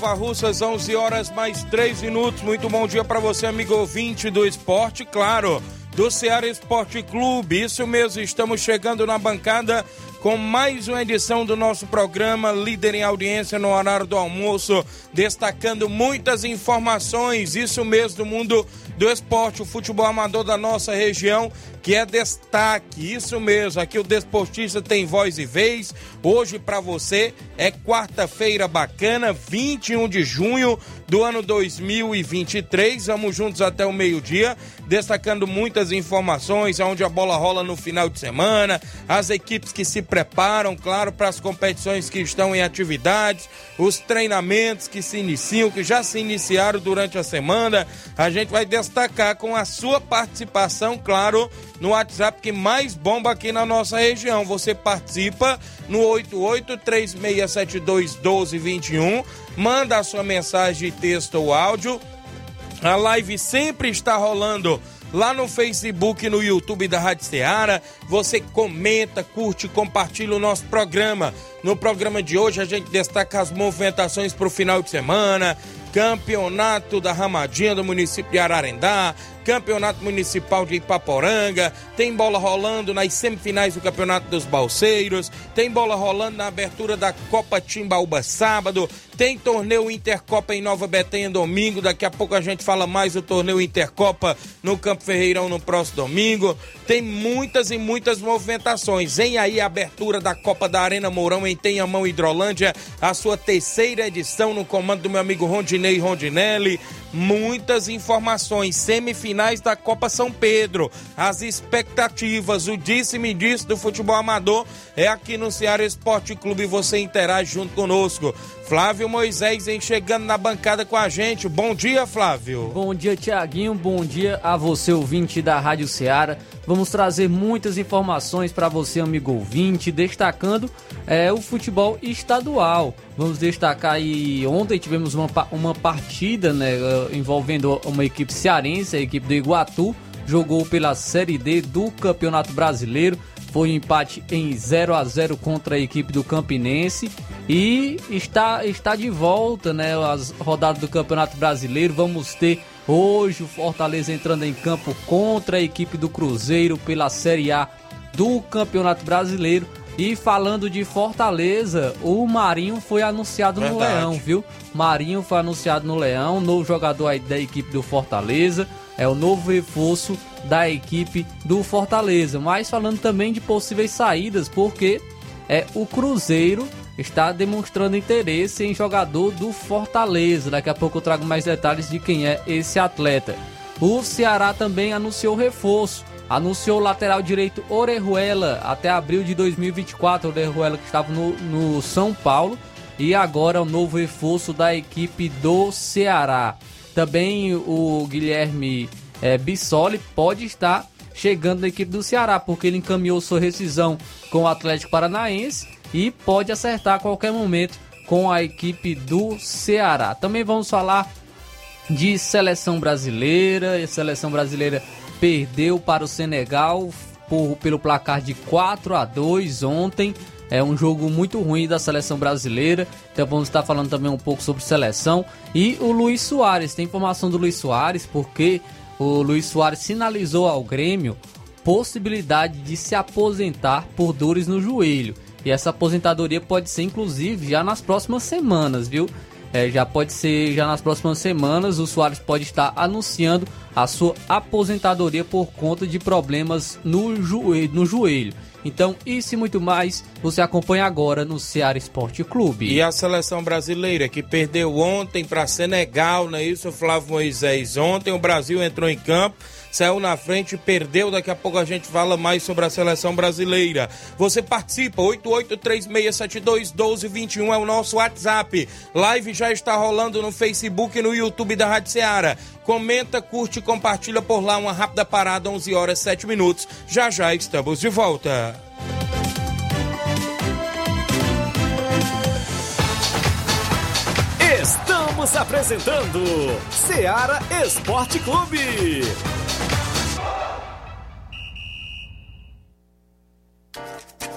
Nova Russas, 11 horas mais 3 minutos. Muito bom dia para você, amigo ouvinte do esporte, claro, do Ceará Esporte Clube. Isso mesmo, estamos chegando na bancada com mais uma edição do nosso programa Líder em Audiência no horário do almoço, destacando muitas informações, isso mesmo, do mundo do esporte, o futebol amador da nossa região, que é destaque. Isso mesmo, aqui o Desportista tem voz e vez. Hoje para você é quarta-feira bacana, 21 de junho do ano 2023. Vamos juntos até o meio-dia, destacando muitas informações, onde a bola rola no final de semana, as equipes que se preparam, claro, para as competições que estão em atividades, os treinamentos que se iniciam, que já se iniciaram durante a semana. A gente vai destacar com a sua participação, claro, no WhatsApp que mais bomba aqui na nossa região. Você participa no 8836721221, manda a sua mensagem de texto ou áudio. A live sempre está rolando lá no Facebook e no YouTube da Rádio Ceará. Você comenta, curte, compartilha o nosso programa. No programa de hoje a gente destaca as movimentações para o final de semana, campeonato da Ramadinha do município de Ararendá, Campeonato Municipal de Ipaporanga, tem bola rolando nas semifinais do Campeonato dos Balseiros, tem bola rolando na abertura da Copa Timbaúba sábado, tem torneio Intercopa em Nova Betânia domingo, daqui a pouco a gente fala mais do torneio Intercopa no Campo Ferreirão no próximo domingo. Tem muitas e muitas movimentações. Vem aí a abertura da Copa da Arena Mourão em Tenhamão Hidrolândia, a sua terceira edição no comando do meu amigo Rondinei Rondinelli muitas informações. Semifinais da Copa São Pedro, as expectativas, o disse-me disse do futebol amador é aqui no Ceará Esporte Clube. Você interage junto conosco. Flávio Moisés chegando na bancada com a gente. Bom dia, Flávio. Bom dia, Tiaguinho. Bom dia a você, ouvinte da Rádio Ceará. Vamos trazer muitas informações para você, amigo ouvinte, destacando é, o futebol estadual. Vamos destacar aí, ontem tivemos uma, uma partida né, envolvendo uma equipe cearense, a equipe do Iguatu, jogou pela Série D do Campeonato Brasileiro. Foi um empate em 0 a 0 contra a equipe do Campinense e está, está de volta, né? As rodadas do Campeonato Brasileiro. Vamos ter hoje o Fortaleza entrando em campo contra a equipe do Cruzeiro pela Série A do Campeonato Brasileiro. E falando de Fortaleza, o Marinho foi anunciado Verdade. no Leão, viu? Marinho foi anunciado no Leão, novo jogador aí da equipe do Fortaleza, é o novo reforço da equipe do Fortaleza. Mas falando também de possíveis saídas, porque é o Cruzeiro está demonstrando interesse em jogador do Fortaleza. Daqui a pouco eu trago mais detalhes de quem é esse atleta. O Ceará também anunciou reforço anunciou o lateral direito Orejuela até abril de 2024. Orejuela que estava no, no São Paulo e agora é o novo reforço da equipe do Ceará. Também o Guilherme é, Bissoli pode estar chegando na equipe do Ceará, porque ele encaminhou sua rescisão com o Atlético Paranaense e pode acertar a qualquer momento com a equipe do Ceará. Também vamos falar de seleção brasileira, seleção brasileira perdeu para o Senegal por, pelo placar de 4 a 2 ontem. É um jogo muito ruim da seleção brasileira. Então vamos estar falando também um pouco sobre seleção. E o Luiz Soares, tem informação do Luiz Soares, porque o Luiz Soares sinalizou ao Grêmio possibilidade de se aposentar por dores no joelho. E essa aposentadoria pode ser inclusive já nas próximas semanas, viu? É, já pode ser, já nas próximas semanas, o Soares pode estar anunciando a sua aposentadoria por conta de problemas no joelho. No joelho. Então, isso e muito mais, você acompanha agora no Ceará Esporte Clube. E a seleção brasileira que perdeu ontem para Senegal, não é isso, Flávio Moisés? Ontem o Brasil entrou em campo saiu na frente, perdeu. Daqui a pouco a gente fala mais sobre a seleção brasileira. Você participa, 8836721221 é o nosso WhatsApp. Live já está rolando no Facebook e no YouTube da Rádio Ceará. Comenta, curte compartilha por lá. Uma rápida parada, 11 horas 7 minutos. Já já estamos de volta. Estamos apresentando Seara Esporte Clube.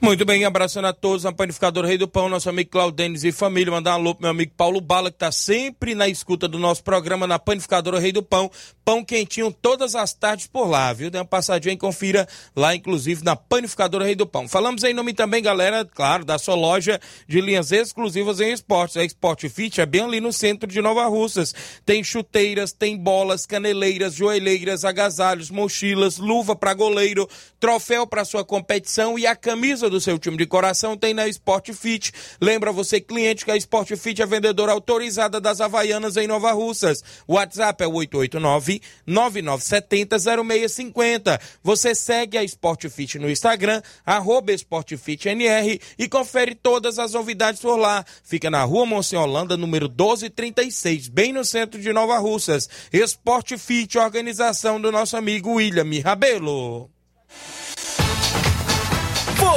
Muito bem, abraçando a todos na Panificadora Rei do Pão, nosso amigo Claudênis e família. Mandar um alô pro meu amigo Paulo Bala, que está sempre na escuta do nosso programa na Panificadora Rei do Pão. Pão quentinho todas as tardes por lá, viu? Dê uma passadinha e confira lá, inclusive, na Panificadora Rei do Pão. Falamos em nome também, galera, claro, da sua loja de linhas exclusivas em esportes. A Sport Fit é bem ali no centro de Nova Russas. Tem chuteiras, tem bolas, caneleiras, joelheiras, agasalhos, mochilas, luva para goleiro, troféu para sua competição e a camisa do seu time de coração tem na Sport Fit. Lembra você, cliente, que a Sport Fit é vendedora autorizada das Havaianas em Nova Russas. WhatsApp é o 889-9970-0650. Você segue a Sport Fit no Instagram, arroba SportFitNR e confere todas as novidades por lá. Fica na rua Monsenhor Holanda, número 1236, bem no centro de Nova Russas. Sport Fit, organização do nosso amigo William Rabelo.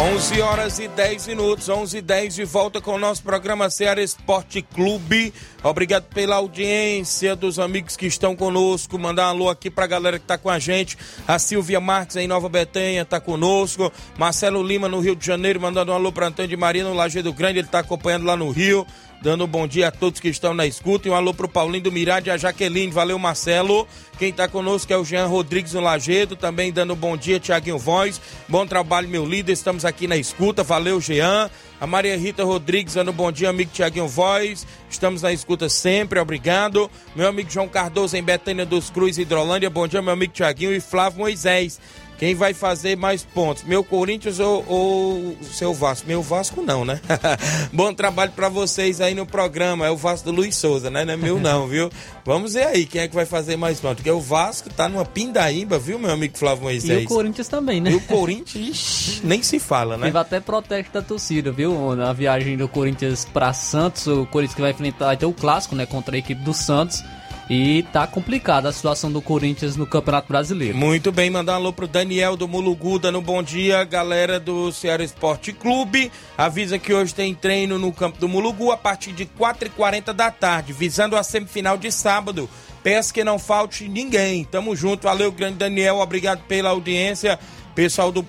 11 horas e 10 minutos, 11 e 10 de volta com o nosso programa Ceará Esporte Clube. Obrigado pela audiência dos amigos que estão conosco. Mandar um alô aqui pra galera que tá com a gente. A Silvia Marques em Nova Betânia tá conosco. Marcelo Lima no Rio de Janeiro, mandando um alô pra Antônio de Maria no Lajeado Grande, ele tá acompanhando lá no Rio. Dando um bom dia a todos que estão na escuta. E um alô pro Paulinho do Mirade e a Jaqueline. Valeu, Marcelo. Quem está conosco é o Jean Rodrigues no Lagedo. Também dando um bom dia, Tiaguinho Voz. Bom trabalho, meu líder. Estamos aqui na escuta. Valeu, Jean. A Maria Rita Rodrigues dando um bom dia, amigo Tiaguinho Voz. Estamos na escuta sempre, obrigado. Meu amigo João Cardoso em Betânia dos Cruz, Hidrolândia. Bom dia, meu amigo Tiaguinho e Flávio Moisés. Quem vai fazer mais pontos? Meu Corinthians ou, ou seu Vasco? Meu Vasco não, né? Bom trabalho para vocês aí no programa. É o Vasco do Luiz Souza, né? Não é meu não, viu? Vamos ver aí quem é que vai fazer mais pontos. Porque o Vasco tá numa pindaíba, viu, meu amigo Flávio Moisés? E o Corinthians também, né? E o Corinthians, nem se fala, né? Teve até protesto da torcida, viu? Na viagem do Corinthians para Santos, o Corinthians que vai enfrentar até o clássico, né? Contra a equipe do Santos. E tá complicada a situação do Corinthians no Campeonato Brasileiro. Muito bem, mandar um alô pro Daniel do Mulugu, dando bom dia, galera do Ceará Esporte Clube. Avisa que hoje tem treino no campo do Mulugu a partir de 4h40 da tarde, visando a semifinal de sábado. Peço que não falte ninguém. Tamo junto, valeu, grande Daniel, obrigado pela audiência. Pessoal do,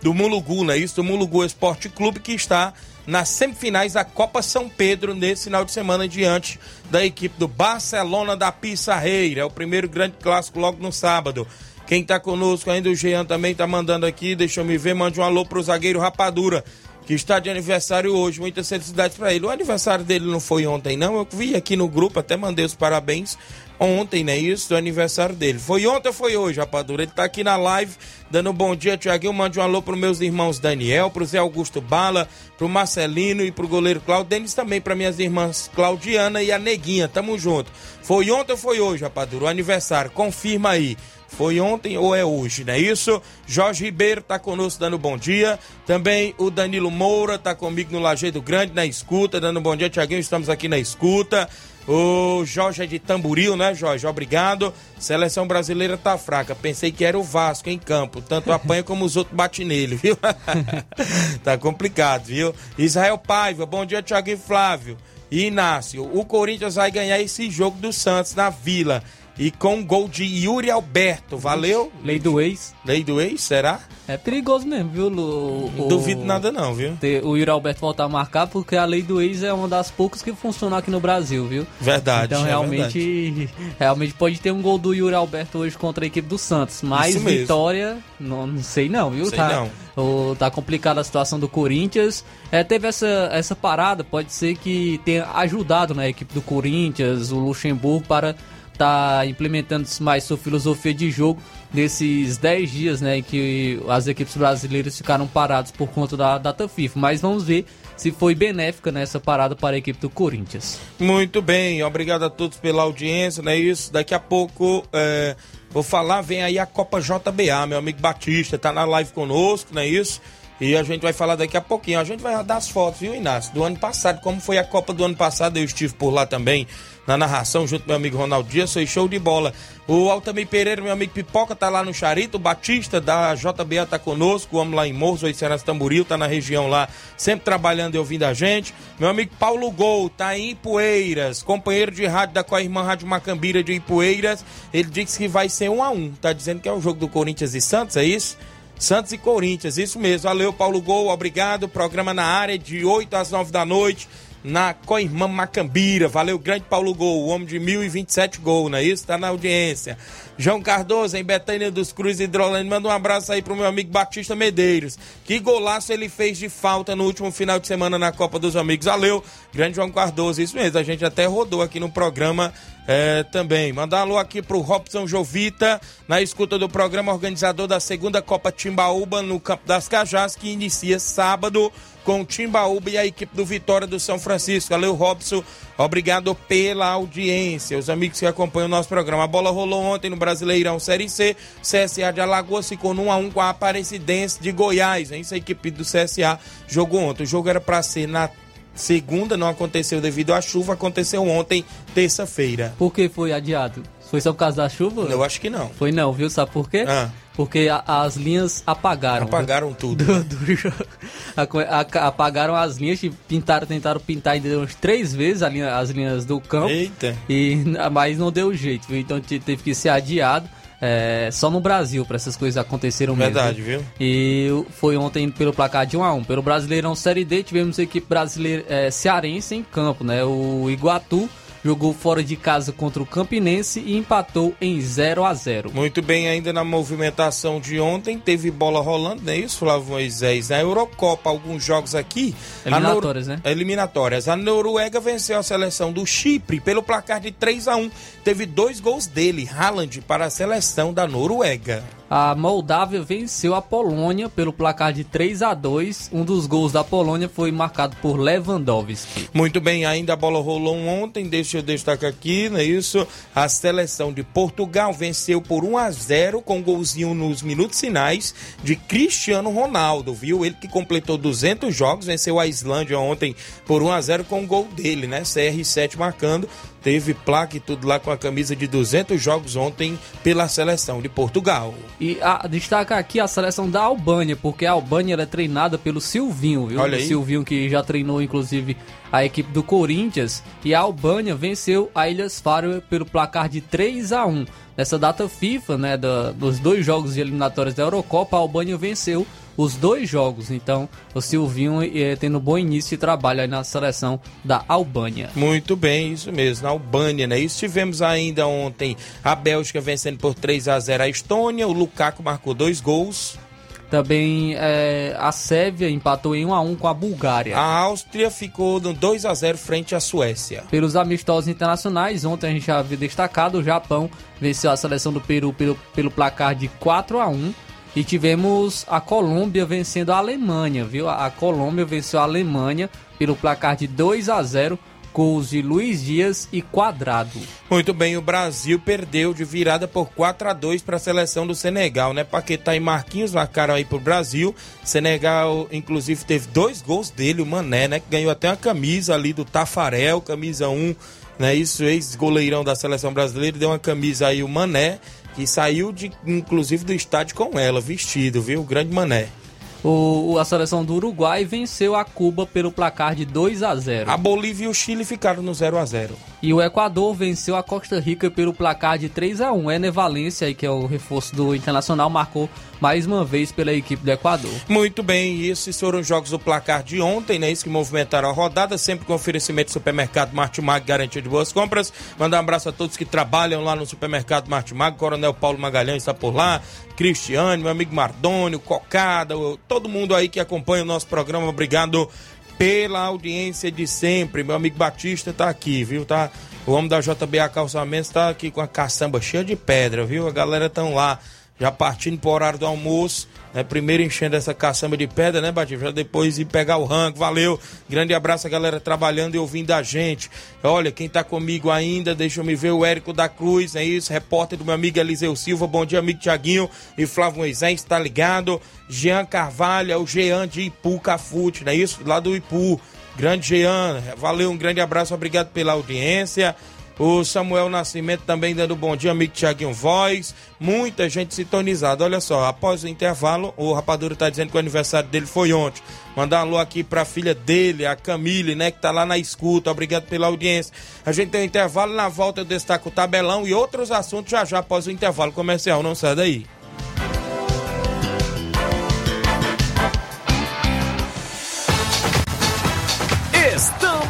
do Mulugu, né? Isso, do Mulugu Esporte Clube que está nas semifinais da Copa São Pedro nesse final de semana diante da equipe do Barcelona da Pissarreira. É o primeiro grande clássico logo no sábado. Quem tá conosco ainda, o Jean também tá mandando aqui, deixa eu me ver, mande um alô pro zagueiro Rapadura. Que está de aniversário hoje. Muitas felicidades para ele. O aniversário dele não foi ontem, não. Eu vi aqui no grupo, até mandei os parabéns ontem, né? Isso, do aniversário dele. Foi ontem ou foi hoje, rapadura? Ele tá aqui na live, dando um bom dia, Tiaguinho. Mande um alô pros meus irmãos Daniel, pro Zé Augusto Bala, pro Marcelino e pro goleiro Claudio Denis também, para minhas irmãs Claudiana e a Neguinha. Tamo junto. Foi ontem ou foi hoje, rapadura? O aniversário, confirma aí. Foi ontem ou é hoje, não é isso? Jorge Ribeiro tá conosco dando bom dia. Também o Danilo Moura tá comigo no Lajeado Grande, na escuta, dando bom dia, Tiaguinho. Estamos aqui na escuta. O Jorge é de Tamburil, né, Jorge? Obrigado. Seleção brasileira tá fraca. Pensei que era o Vasco em campo. Tanto apanha como os outros batem nele, viu? tá complicado, viu? Israel Paiva, bom dia, e Flávio. E Inácio, o Corinthians vai ganhar esse jogo do Santos na Vila. E com gol de Yuri Alberto. Valeu? Lei do ex. Lei do ex, será? É perigoso mesmo, viu? Lu? Não duvido nada não, viu? Ter o Yuri Alberto voltar a marcar, porque a lei do ex é uma das poucas que funciona aqui no Brasil, viu? Verdade. Então é realmente, verdade. realmente pode ter um gol do Yuri Alberto hoje contra a equipe do Santos. Mas vitória, não, não sei não, viu? Sei tá, não. o- tá complicada a situação do Corinthians. É, teve essa, essa parada, pode ser que tenha ajudado né, a equipe do Corinthians, o Luxemburgo, para tá implementando mais sua filosofia de jogo nesses 10 dias, né, em que as equipes brasileiras ficaram paradas por conta da data FIFA. Mas vamos ver se foi benéfica nessa parada para a equipe do Corinthians. Muito bem, obrigado a todos pela audiência, não é isso? Daqui a pouco é, vou falar, vem aí a Copa JBA, meu amigo Batista, tá na live conosco, não é isso? E a gente vai falar daqui a pouquinho. A gente vai dar as fotos, viu, Inácio? Do ano passado, como foi a Copa do ano passado, eu estive por lá também, na narração, junto com meu amigo Ronaldo Dias, foi show de bola. O Altamir Pereira, meu amigo Pipoca, tá lá no Charito, o Batista da JBA tá conosco, o lá em Morros, o Cenas Tamboril, tá na região lá, sempre trabalhando e ouvindo a gente. Meu amigo Paulo Gol, tá em Ipueiras, companheiro de rádio da com a irmã Rádio Macambira de Ipueiras, ele disse que vai ser um a um, tá dizendo que é o jogo do Corinthians e Santos, é isso? Santos e Corinthians, isso mesmo. Valeu, Paulo Gol, obrigado. Programa na área de 8 às 9 da noite, na Coirmã Macambira. Valeu, grande Paulo Gol, o homem de 1027 gols, não é isso? Tá na audiência. João Cardoso, em Betânia dos Cruz Hidrolândia, manda um abraço aí pro meu amigo Batista Medeiros. Que golaço ele fez de falta no último final de semana na Copa dos Amigos. Valeu, grande João Cardoso, isso mesmo. A gente até rodou aqui no programa é, também. Mandar alô aqui pro Robson Jovita, na escuta do programa organizador da segunda Copa Timbaúba no Campo das Cajás, que inicia sábado com o Timbaúba e a equipe do Vitória do São Francisco. Valeu, Robson. Obrigado pela audiência. Os amigos que acompanham o nosso programa. A bola rolou ontem no Brasileirão Série C. CSA de Alagoas ficou no 1x1 com a Aparecidense de Goiás. Hein? Isso a equipe do CSA jogou ontem. O jogo era para ser na segunda, não aconteceu devido à chuva. Aconteceu ontem, terça-feira. Por que foi adiado? Foi só por causa da chuva? Eu acho que não. Foi não, viu? Sabe por quê? Ah. Porque a- as linhas apagaram. Apagaram tudo. do, do jogo. A a- apagaram as linhas e pintaram, tentaram pintar ainda umas três vezes linha- as linhas do campo. Eita. E, mas não deu jeito, viu? Então te- teve que ser adiado. é, só no Brasil para essas coisas acontecerem mesmo. Verdade, viu? E foi ontem pelo placar de 1 a 1 Pelo Brasileirão Série D, tivemos a equipe brasileira é, cearense em campo, né? O Iguatu jogou fora de casa contra o Campinense e empatou em 0 a 0 Muito bem, ainda na movimentação de ontem, teve bola rolando, não é isso, Flávio Moisés? Na Eurocopa, alguns jogos aqui. Eliminatórias, né? Eliminatórias. A Noruega venceu a seleção do Chipre pelo placar de 3 a 1 Teve dois gols dele, Haaland, para a seleção da Noruega. A Moldávia venceu a Polônia pelo placar de 3 a 2 Um dos gols da Polônia foi marcado por Lewandowski. Muito bem, ainda a bola rolou ontem, deixa eu destacar aqui, não é isso? A seleção de Portugal venceu por 1 a 0 com um golzinho nos minutos finais de Cristiano Ronaldo, viu? Ele que completou 200 jogos, venceu a Islândia ontem por 1 a 0 com o gol dele, né? CR7 marcando. Teve placa e tudo lá com a camisa de 200 jogos ontem pela seleção de Portugal. E a, destaca aqui a seleção da Albânia, porque a Albânia é treinada pelo Silvinho, viu? Olha o aí. Silvinho que já treinou, inclusive, a equipe do Corinthians. E a Albânia venceu a Ilhas Faroe pelo placar de 3 a 1 Nessa data FIFA, né, da- dos dois jogos de eliminatórias da Eurocopa, a Albânia venceu os dois jogos. Então, o Silvinho eh, tendo bom início de trabalho aí na seleção da Albânia. Muito bem, isso mesmo, na Albânia, né? Isso tivemos ainda ontem a Bélgica vencendo por 3 a 0 a Estônia, o Lukaku marcou dois gols. Também é, a Sérvia empatou em 1 a 1 com a Bulgária. A Áustria ficou no 2 a 0 frente à Suécia. Pelos amistosos internacionais, ontem a gente já havia destacado, o Japão venceu a seleção do Peru pelo, pelo placar de 4 a 1 e tivemos a Colômbia vencendo a Alemanha, viu? A Colômbia venceu a Alemanha pelo placar de 2 a 0 gols de Luiz Dias e Quadrado. Muito bem, o Brasil perdeu de virada por 4 a 2 para a seleção do Senegal, né? Paquetá e Marquinhos marcaram aí pro Brasil. Senegal, inclusive, teve dois gols dele, o Mané, né? Que ganhou até uma camisa ali do Tafarel, camisa 1, né? Isso, ex-goleirão da seleção brasileira, deu uma camisa aí, o Mané, que saiu, de, inclusive, do estádio com ela, vestido, viu? O grande Mané. O, a seleção do Uruguai venceu a Cuba pelo placar de 2 a 0. A Bolívia e o Chile ficaram no 0 a 0. E o Equador venceu a Costa Rica pelo placar de 3 a 1. Ener Valência, que é o reforço do Internacional, marcou mais uma vez pela equipe do Equador. Muito bem, e esses foram os jogos do placar de ontem, né? Isso que movimentaram a rodada, sempre com oferecimento do supermercado Martimag, garantia de boas compras. Mandar um abraço a todos que trabalham lá no supermercado Martimag. Coronel Paulo Magalhães está por lá, Cristiane, meu amigo Mardônio, Cocada, todo mundo aí que acompanha o nosso programa. Obrigado pela audiência de sempre. Meu amigo Batista tá aqui, viu? Tá, o homem da JBA Calçamentos tá aqui com a caçamba cheia de pedra, viu? A galera tão lá já partindo pro horário do almoço, né? Primeiro enchendo essa caçamba de pedra, né, Batista? Depois ir pegar o rango. Valeu. Grande abraço a galera trabalhando e ouvindo a gente. Olha, quem tá comigo ainda, deixa eu me ver, o Érico da Cruz, é isso? Repórter do meu amigo Eliseu Silva. Bom dia, amigo Tiaguinho e Flávio Moisés, tá ligado? Jean Carvalho, é o Jean de Ipu Cafute, não é isso? Lá do Ipu. Grande Jean, valeu, um grande abraço, obrigado pela audiência. O Samuel Nascimento também dando bom dia, amigo Tiaguinho Voz. Muita gente sintonizada. Olha só, após o intervalo, o Rapadura está dizendo que o aniversário dele foi ontem. Mandar um alô aqui para a filha dele, a Camille, né, que tá lá na escuta. Obrigado pela audiência. A gente tem um intervalo, na volta eu destaco o tabelão e outros assuntos já já após o intervalo comercial. Não sai daí.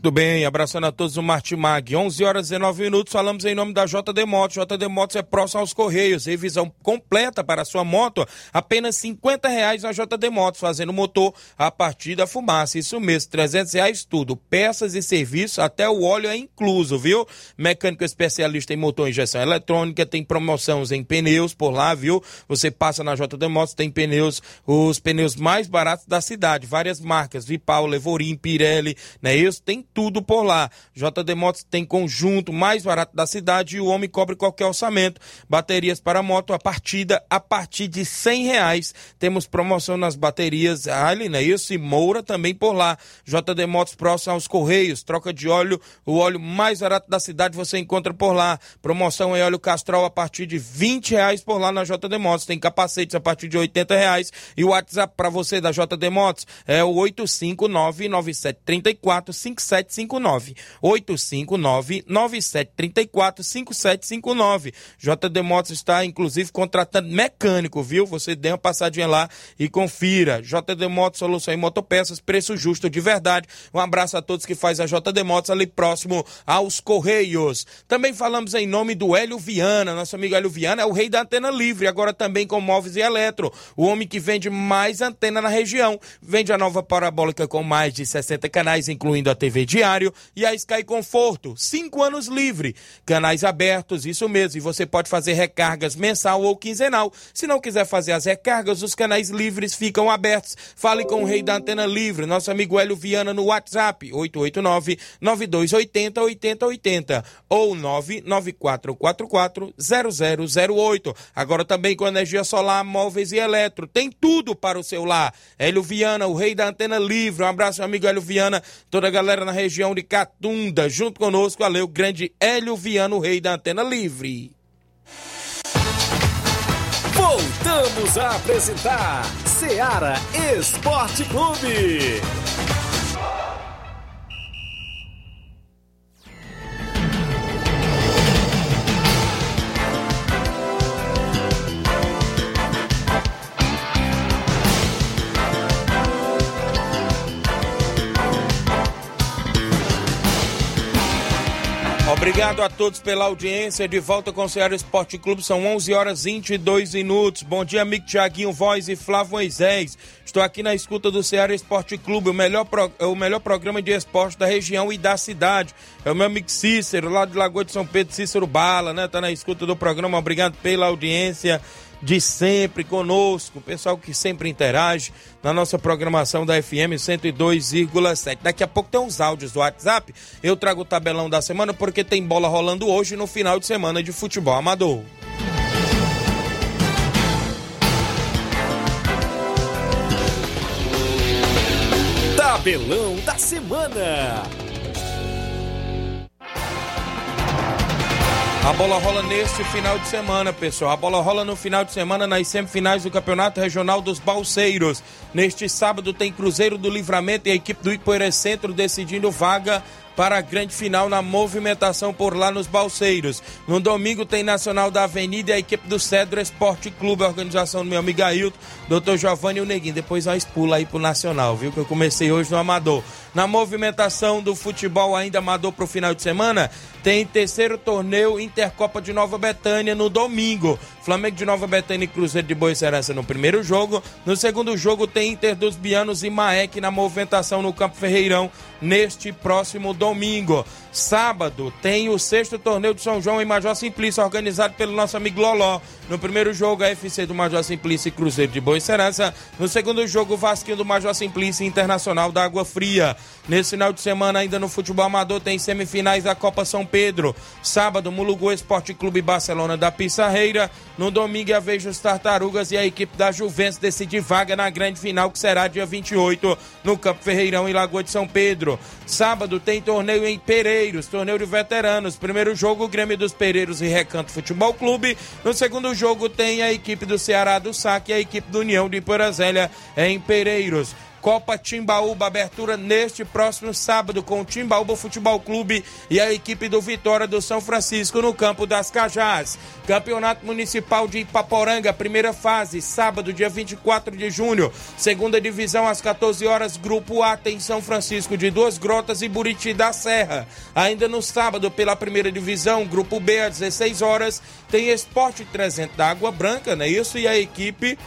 Tudo bem, abraçando a todos o Martimag. 11 horas e 19 minutos, falamos em nome da JD Motos. JD Motos é próximo aos Correios. Revisão completa para sua moto, apenas 50 reais na JD Motos, fazendo motor a partir da fumaça. Isso mesmo, 300 reais tudo. Peças e serviços, até o óleo é incluso, viu? Mecânico especialista em motor injeção eletrônica, tem promoções em pneus por lá, viu? Você passa na JD Motos, tem pneus, os pneus mais baratos da cidade, várias marcas, Vipau, Levorim, Pirelli, né? Isso tem tudo por lá. JD Motos tem conjunto mais barato da cidade e o homem cobre qualquer orçamento. Baterias para moto a partida a partir de cem reais. Temos promoção nas baterias Ali, né? Isso e Moura também por lá. JD Motos próximo aos Correios. Troca de óleo, o óleo mais barato da cidade você encontra por lá. Promoção em óleo Castrol a partir de vinte reais por lá na JD Motos. Tem capacetes a partir de oitenta reais. E o WhatsApp para você da JD Motos é o oito cinco nove nove sete trinta e quatro cinco 5759. 859-9734-5759. JD Motos está, inclusive, contratando mecânico, viu? Você dê uma passadinha lá e confira. JD Motos, solução em motopeças, preço justo de verdade. Um abraço a todos que faz a JD Motos ali próximo aos Correios. Também falamos em nome do Hélio Viana. Nosso amigo Hélio Viana é o rei da antena livre, agora também com móveis e eletro. O homem que vende mais antena na região. Vende a nova parabólica com mais de 60 canais, incluindo a TV diário e a Sky Conforto, cinco anos livre, canais abertos, isso mesmo, e você pode fazer recargas mensal ou quinzenal. Se não quiser fazer as recargas, os canais livres ficam abertos. Fale com o rei da antena livre, nosso amigo Hélio Viana no WhatsApp, 889 9280 8080 ou 99444 0008. Agora também com energia solar, móveis e eletro, tem tudo para o seu lar. Hélio Viana, o rei da antena livre. Um abraço, amigo Hélio Viana, toda a galera na região de Catunda. Junto conosco, o grande Hélio Viano, rei da Antena Livre. Voltamos a apresentar Seara Esporte Clube. Obrigado a todos pela audiência. De volta com o Ceará Esporte Clube, são 11 horas 22 minutos. Bom dia, amigo Tiaguinho Voz e Flávio Moisés. Estou aqui na escuta do Ceará Esporte Clube, o melhor, pro, o melhor programa de esporte da região e da cidade. É o meu amigo Cícero, lá de Lagoa de São Pedro, Cícero Bala, né? Tá na escuta do programa. Obrigado pela audiência de sempre conosco, o pessoal que sempre interage na nossa programação da FM 102,7. Daqui a pouco tem uns áudios do WhatsApp. Eu trago o tabelão da semana porque tem bola rolando hoje no final de semana de futebol amador. Tabelão da semana. A bola rola neste final de semana, pessoal. A bola rola no final de semana nas semifinais do Campeonato Regional dos Balseiros. Neste sábado tem Cruzeiro do Livramento e a equipe do Ipoeira Centro decidindo vaga para a grande final na movimentação por lá nos Balseiros. No domingo tem Nacional da Avenida e a equipe do Cedro Esporte Clube, a organização do meu amigo Ailton, doutor Giovanni e o Neguinho. Depois nós pula aí pro Nacional, viu? Que eu comecei hoje no Amador. Na movimentação do futebol ainda amador para o final de semana, tem terceiro torneio Intercopa de Nova Betânia no domingo. Flamengo de Nova Betânia e Cruzeiro de Boa Serança no primeiro jogo. No segundo jogo tem Inter dos Bianos e Maek na movimentação no Campo Ferreirão neste próximo domingo. Sábado tem o sexto torneio de São João em Major Simplício, organizado pelo nosso amigo Loló. No primeiro jogo, a FC do Major Simplício e Cruzeiro de Boa Serança. No segundo jogo, Vasquinho do Major Simplício Internacional da Água Fria. Nesse final de semana, ainda no futebol amador, tem semifinais da Copa São Pedro. Sábado, Mulugu Esporte Clube Barcelona da Pissarreira. No domingo, a vez dos Tartarugas e a equipe da Juventus decide vaga na grande final, que será dia 28, no Campo Ferreirão, em Lagoa de São Pedro. Sábado, tem torneio em Pereiros, torneio de veteranos. Primeiro jogo, Grêmio dos Pereiros e Recanto Futebol Clube. No segundo jogo, tem a equipe do Ceará do Saque e a equipe do União de Porazélia em Pereiros. Copa Timbaúba, abertura neste próximo sábado com o Timbaúba Futebol Clube e a equipe do Vitória do São Francisco no campo das Cajás. Campeonato Municipal de Ipaporanga, primeira fase, sábado, dia 24 de junho. Segunda divisão às 14 horas, Grupo A tem São Francisco de Duas Grotas e Buriti da Serra. Ainda no sábado, pela primeira divisão, Grupo B às 16 horas, tem Esporte 300 da Água Branca, é isso? E a equipe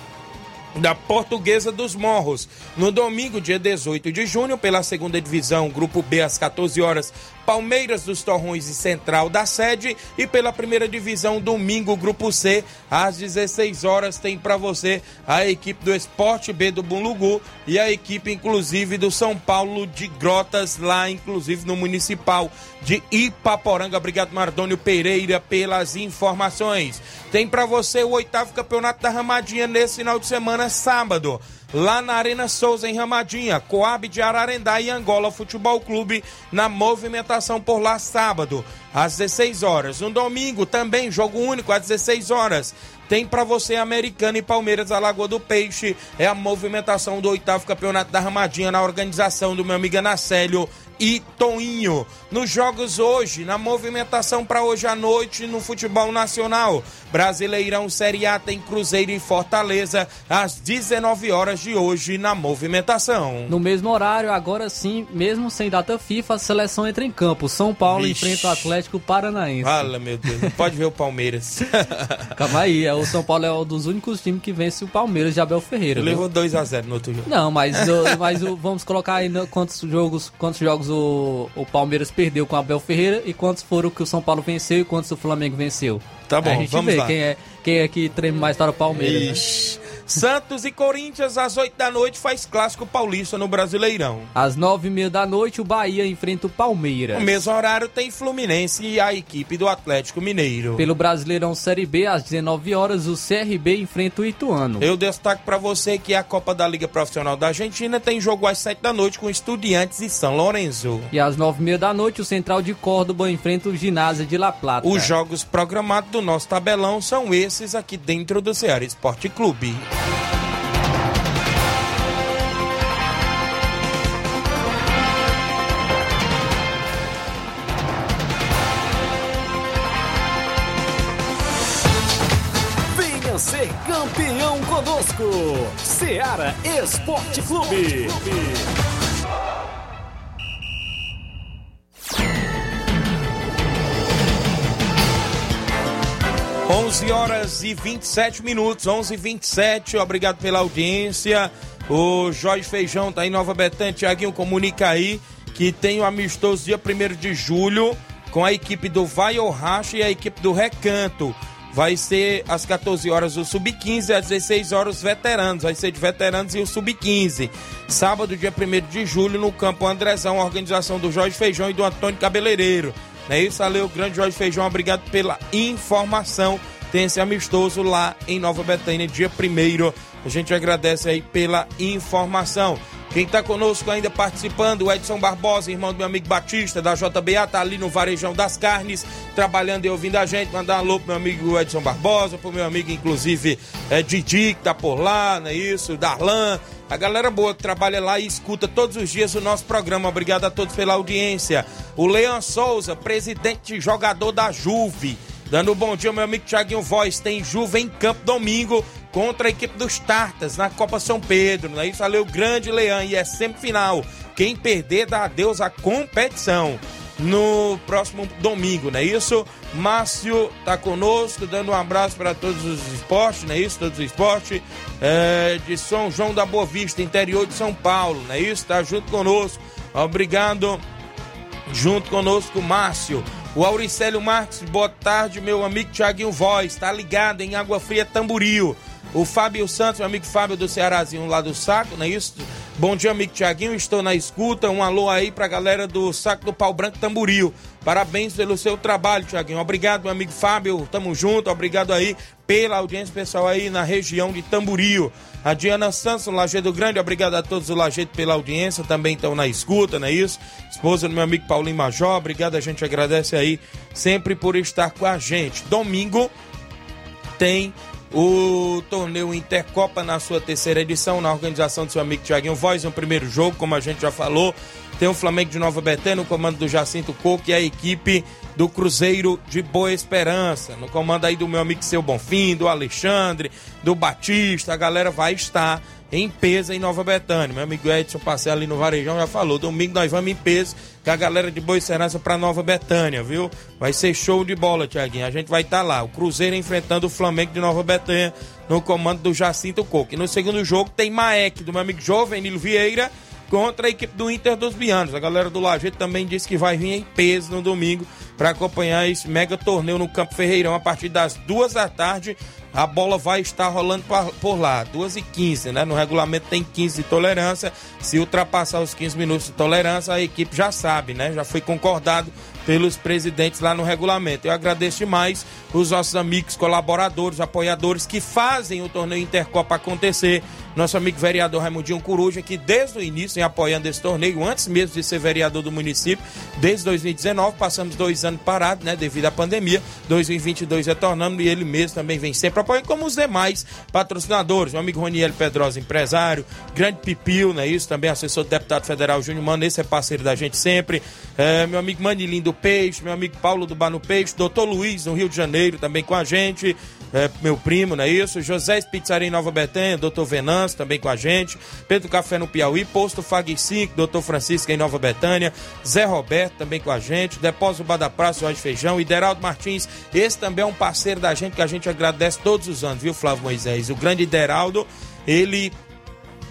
da Portuguesa dos Morros. No domingo, dia 18 de junho, pela segunda divisão, Grupo B, às 14 horas, Palmeiras dos Torrões e Central da sede. E pela primeira divisão, domingo, Grupo C, às 16 horas, tem para você a equipe do Esporte B do Bulugu e a equipe, inclusive, do São Paulo de Grotas, lá, inclusive, no Municipal de Ipaporanga. Obrigado, Mardônio Pereira, pelas informações. Tem para você o oitavo campeonato da Ramadinha nesse final de semana, sábado lá na Arena Souza, em Ramadinha, Coab de Ararendá e Angola Futebol Clube, na movimentação por lá sábado, às 16 horas. No domingo, também, jogo único, às 16 horas. Tem para você Americana e Palmeiras, a Lagoa do Peixe. É a movimentação do oitavo campeonato da Ramadinha na organização do meu amigo Anacélio e Toinho. Nos jogos hoje, na movimentação para hoje à noite no futebol nacional. Brasileirão Série A tem Cruzeiro e Fortaleza às 19 horas de hoje na movimentação. No mesmo horário, agora sim, mesmo sem data FIFA, a seleção entra em campo. São Paulo Vixe. enfrenta o Atlético Paranaense. Fala, meu Deus. Não pode ver o Palmeiras. Calma aí, é, o São Paulo é um dos únicos times que vence o Palmeiras de Abel Ferreira. Levou 2x0 no outro jogo. Não, mas, mas vamos colocar aí no- quantos jogos, quantos jogos o, o Palmeiras perdeu com o Abel Ferreira e quantos foram que o São Paulo venceu e quantos o Flamengo venceu. Tá bom, Aí a gente vamos vê lá. quem é, quem é que treme mais para o Palmeiras. né? Santos e Corinthians, às 8 da noite, faz clássico paulista no Brasileirão. Às nove e meia da noite, o Bahia enfrenta o Palmeiras. No mesmo horário tem Fluminense e a equipe do Atlético Mineiro. Pelo Brasileirão Série B, às 19 horas, o CRB enfrenta o Ituano. Eu destaco para você que a Copa da Liga Profissional da Argentina tem jogo às 7 da noite com Estudiantes e São Lourenço. E às nove e meia da noite, o Central de Córdoba enfrenta o Ginásio de La Plata. Os jogos programados do nosso tabelão são esses aqui dentro do Ceará Esporte Clube. Venha ser campeão conosco. Seara Esporte Clube. 11 horas e 27 minutos, 11 e 27 obrigado pela audiência. O Jorge Feijão tá em Nova Betânia, Tiaguinho comunica aí que tem o amistoso dia 1 de julho com a equipe do Vai ou Racha e a equipe do Recanto. Vai ser às 14 horas o Sub-15 às 16 horas os veteranos. Vai ser de veteranos e o Sub-15. Sábado, dia 1 de julho, no Campo Andrezão, organização do Jorge Feijão e do Antônio Cabeleireiro. Não é isso? Valeu, grande Jorge Feijão. Obrigado pela informação. Tem esse amistoso lá em Nova Betânia, dia 1 A gente agradece aí pela informação. Quem está conosco ainda participando, o Edson Barbosa, irmão do meu amigo Batista, da JBA, tá ali no Varejão das Carnes, trabalhando e ouvindo a gente. Mandar um alô pro meu amigo Edson Barbosa, pro meu amigo, inclusive, é, Didi, que tá por lá, não é isso? Darlan, a galera boa que trabalha lá e escuta todos os dias o nosso programa. Obrigado a todos pela audiência. O Leão Souza, presidente jogador da Juve. Dando um bom dia meu amigo Thiaguinho Voz. Tem Juve em campo domingo contra a equipe dos Tartas na Copa São Pedro. Não é isso? Valeu, grande Leão. E é semifinal. Quem perder dá adeus à competição no próximo domingo, não é isso? Márcio tá conosco, dando um abraço para todos os esportes, não é isso? Todos os esportes é, de São João da Boa Vista, interior de São Paulo, não é isso? Tá junto conosco. Obrigado. Junto conosco, Márcio. O Auricélio Marques, boa tarde, meu amigo Tiaguinho Voz, tá ligado em Água Fria Tamboril. O Fábio Santos, meu amigo Fábio do Cearazinho lá do Saco, não é isso? Bom dia, amigo Tiaguinho, estou na escuta. Um alô aí pra galera do Saco do Pau Branco Tamboril. Parabéns pelo seu trabalho, Tiaguinho. Obrigado, meu amigo Fábio, tamo junto. Obrigado aí pela audiência pessoal aí na região de Tamboril. A Diana Santos, Lajeado Grande, obrigado a todos do Lajeado pela audiência, também estão na escuta, não é isso? Esposa do meu amigo Paulinho Major, obrigado, a gente agradece aí sempre por estar com a gente. Domingo tem o torneio Intercopa na sua terceira edição, na organização do seu amigo Tiaguinho Voz, no primeiro jogo, como a gente já falou. Tem o Flamengo de Nova Betânia, no comando do Jacinto Coco e a equipe do Cruzeiro de Boa Esperança. No comando aí do meu amigo Seu Bonfim, do Alexandre, do Batista, a galera vai estar em peso em Nova Betânia. Meu amigo Edson passei ali no Varejão já falou. Domingo nós vamos em peso com a galera de Boa Esperança para Nova Betânia, viu? Vai ser show de bola, Tiaguinho. A gente vai estar lá. O Cruzeiro enfrentando o Flamengo de Nova Betânia no comando do Jacinto Coco. E no segundo jogo tem Maek, do meu amigo Jovenilo Vieira contra a equipe do Inter dos Bianos. A galera do Lajeito também disse que vai vir em peso no domingo para acompanhar esse mega torneio no Campo Ferreirão a partir das duas da tarde. A bola vai estar rolando por lá, 2 e 15 né? No regulamento tem 15 de tolerância. Se ultrapassar os 15 minutos de tolerância, a equipe já sabe, né? Já foi concordado pelos presidentes lá no regulamento. Eu agradeço demais os nossos amigos, colaboradores, apoiadores que fazem o torneio Intercopa acontecer. Nosso amigo vereador Raimundinho Coruja, que desde o início vem apoiando esse torneio, antes mesmo de ser vereador do município, desde 2019, passamos dois anos parados, né, devido à pandemia. 2022 retornando e ele mesmo também vem sempre apoiando, como os demais patrocinadores. Meu amigo Roniel Pedrosa, empresário, grande Pipil, né, isso também assessor do deputado federal Júnior Mano, esse é parceiro da gente sempre. É, meu amigo Manilim do Peixe, meu amigo Paulo do Bar no Peixe, doutor Luiz, no Rio de Janeiro, também com a gente. É, meu primo, não é isso? José Pizzaria em Nova Betânia, doutor Também com a gente. Pedro Café no Piauí, Posto Fag 5, doutor Francisco em Nova Betânia. Zé Roberto também com a gente. Depósito Bada Praça, Jorge Feijão. Ideraldo Martins, esse também é um parceiro da gente que a gente agradece todos os anos, viu, Flávio Moisés? O grande Ideraldo, ele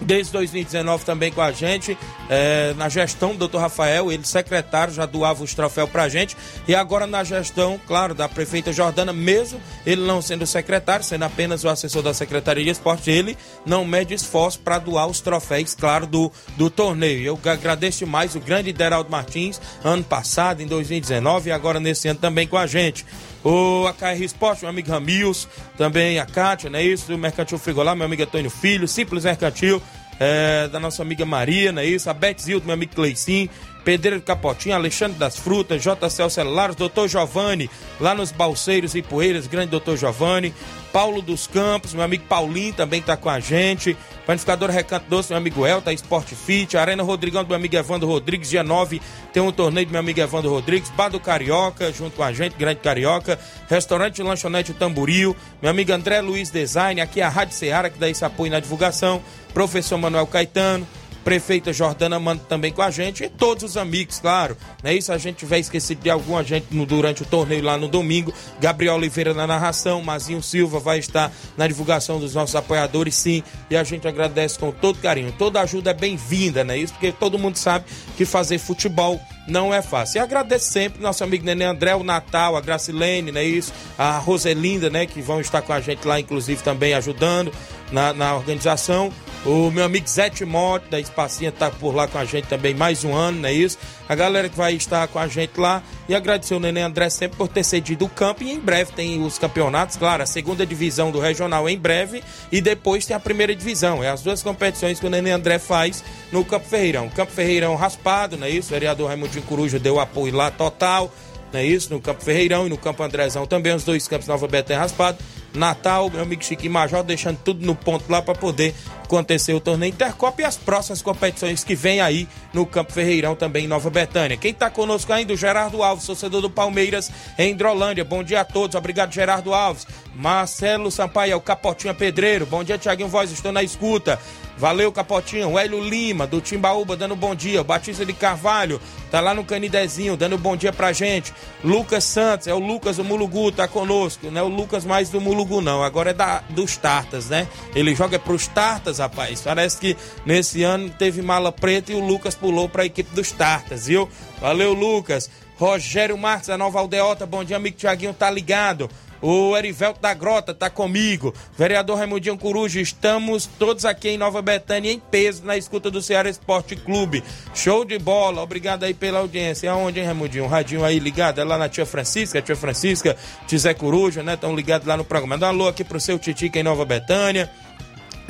desde 2019 também com a gente, é, na gestão do doutor Rafael, ele secretário, já doava os troféus pra gente, e agora na gestão, claro, da prefeita Jordana, mesmo ele não sendo secretário, sendo apenas o assessor da Secretaria de Esporte, ele não mede esforço para doar os troféus, claro, do, do torneio. Eu agradeço demais o grande Deraldo Martins, ano passado, em 2019, e agora nesse ano também com a gente. O AKR Esporte, meu amigo Ramils, também a Kátia, não é isso? O Mercantil Frigolá, meu amigo Antônio Filho, Simples Mercantil, é, da nossa amiga Maria, não é isso? A Beth Zildo, meu amigo Cleicim, Pedreiro Capotinho, Alexandre das Frutas, JCL Celulares, Doutor Giovanni, lá nos Balseiros e Poeiras, grande Doutor Giovanni, Paulo dos Campos, meu amigo Paulinho também está com a gente, Panificador Recanto Doce, meu amigo Elta, Sport Fit, Arena Rodrigão do meu amigo Evandro Rodrigues, dia 9 tem um torneio do meu amigo Evandro Rodrigues, Bar do Carioca, junto com a gente, Grande Carioca, Restaurante Lanchonete Tamburil, meu amigo André Luiz Design, aqui é a Rádio Ceará, que dá esse apoio na divulgação, Professor Manuel Caetano, prefeita Jordana manda também com a gente e todos os amigos, claro. Não é isso? A gente tiver esquecido de alguma gente durante o torneio lá no domingo. Gabriel Oliveira na narração, Mazinho Silva vai estar na divulgação dos nossos apoiadores, sim. E a gente agradece com todo carinho. Toda ajuda é bem-vinda, não é isso? Porque todo mundo sabe que fazer futebol não é fácil. E agradeço sempre nosso amigo Nenê André, o Natal, a Gracilene, não é isso? A Roselinda, né? Que vão estar com a gente lá, inclusive, também ajudando na, na organização. O meu amigo Zé Timóteo, da Espacinha, está por lá com a gente também mais um ano, não é isso? A galera que vai estar com a gente lá. E agradecer o Nenê André sempre por ter cedido o campo. E em breve tem os campeonatos, claro, a segunda divisão do regional em breve. E depois tem a primeira divisão. É as duas competições que o Nenê André faz no Campo Ferreirão. Campo Ferreirão raspado, não é isso? O vereador Raimundinho Coruja deu apoio lá total, não é isso? No Campo Ferreirão e no Campo Andrezão também, os dois campos Nova Betânia raspado. Natal, meu amigo Chiquinho Major, deixando tudo no ponto lá para poder acontecer o torneio Intercopa e as próximas competições que vem aí no Campo Ferreirão também em Nova Betânia. Quem está conosco ainda, o Gerardo Alves, torcedor do Palmeiras em Hidrolândia. Bom dia a todos, obrigado Gerardo Alves. Marcelo Sampaio, o Capotinha Pedreiro. Bom dia, Tiaguinho Voz, estou na escuta. Valeu, Capotinho. O Hélio Lima, do Timbaúba, dando bom dia. O Batista de Carvalho, tá lá no Canidezinho, dando bom dia pra gente. Lucas Santos, é o Lucas do Mulugu, tá conosco. Não é o Lucas mais do Mulugu, não. Agora é da, dos Tartas, né? Ele joga pros Tartas, rapaz. Parece que nesse ano teve mala preta e o Lucas pulou pra equipe dos Tartas, viu? Valeu, Lucas. Rogério Marques, da Nova Aldeota, bom dia, amigo Tiaguinho, tá ligado? O Erivelto da Grota tá comigo. Vereador Raimundinho Coruja, estamos todos aqui em Nova Betânia em peso na escuta do Ceará Esporte Clube. Show de bola. Obrigado aí pela audiência. É onde, hein, Raimundinho? Um radinho aí ligado. É lá na tia Francisca, tia Francisca, Tizé Coruja, né? Estão ligados lá no programa. Dá um alô aqui pro seu Titica em Nova Betânia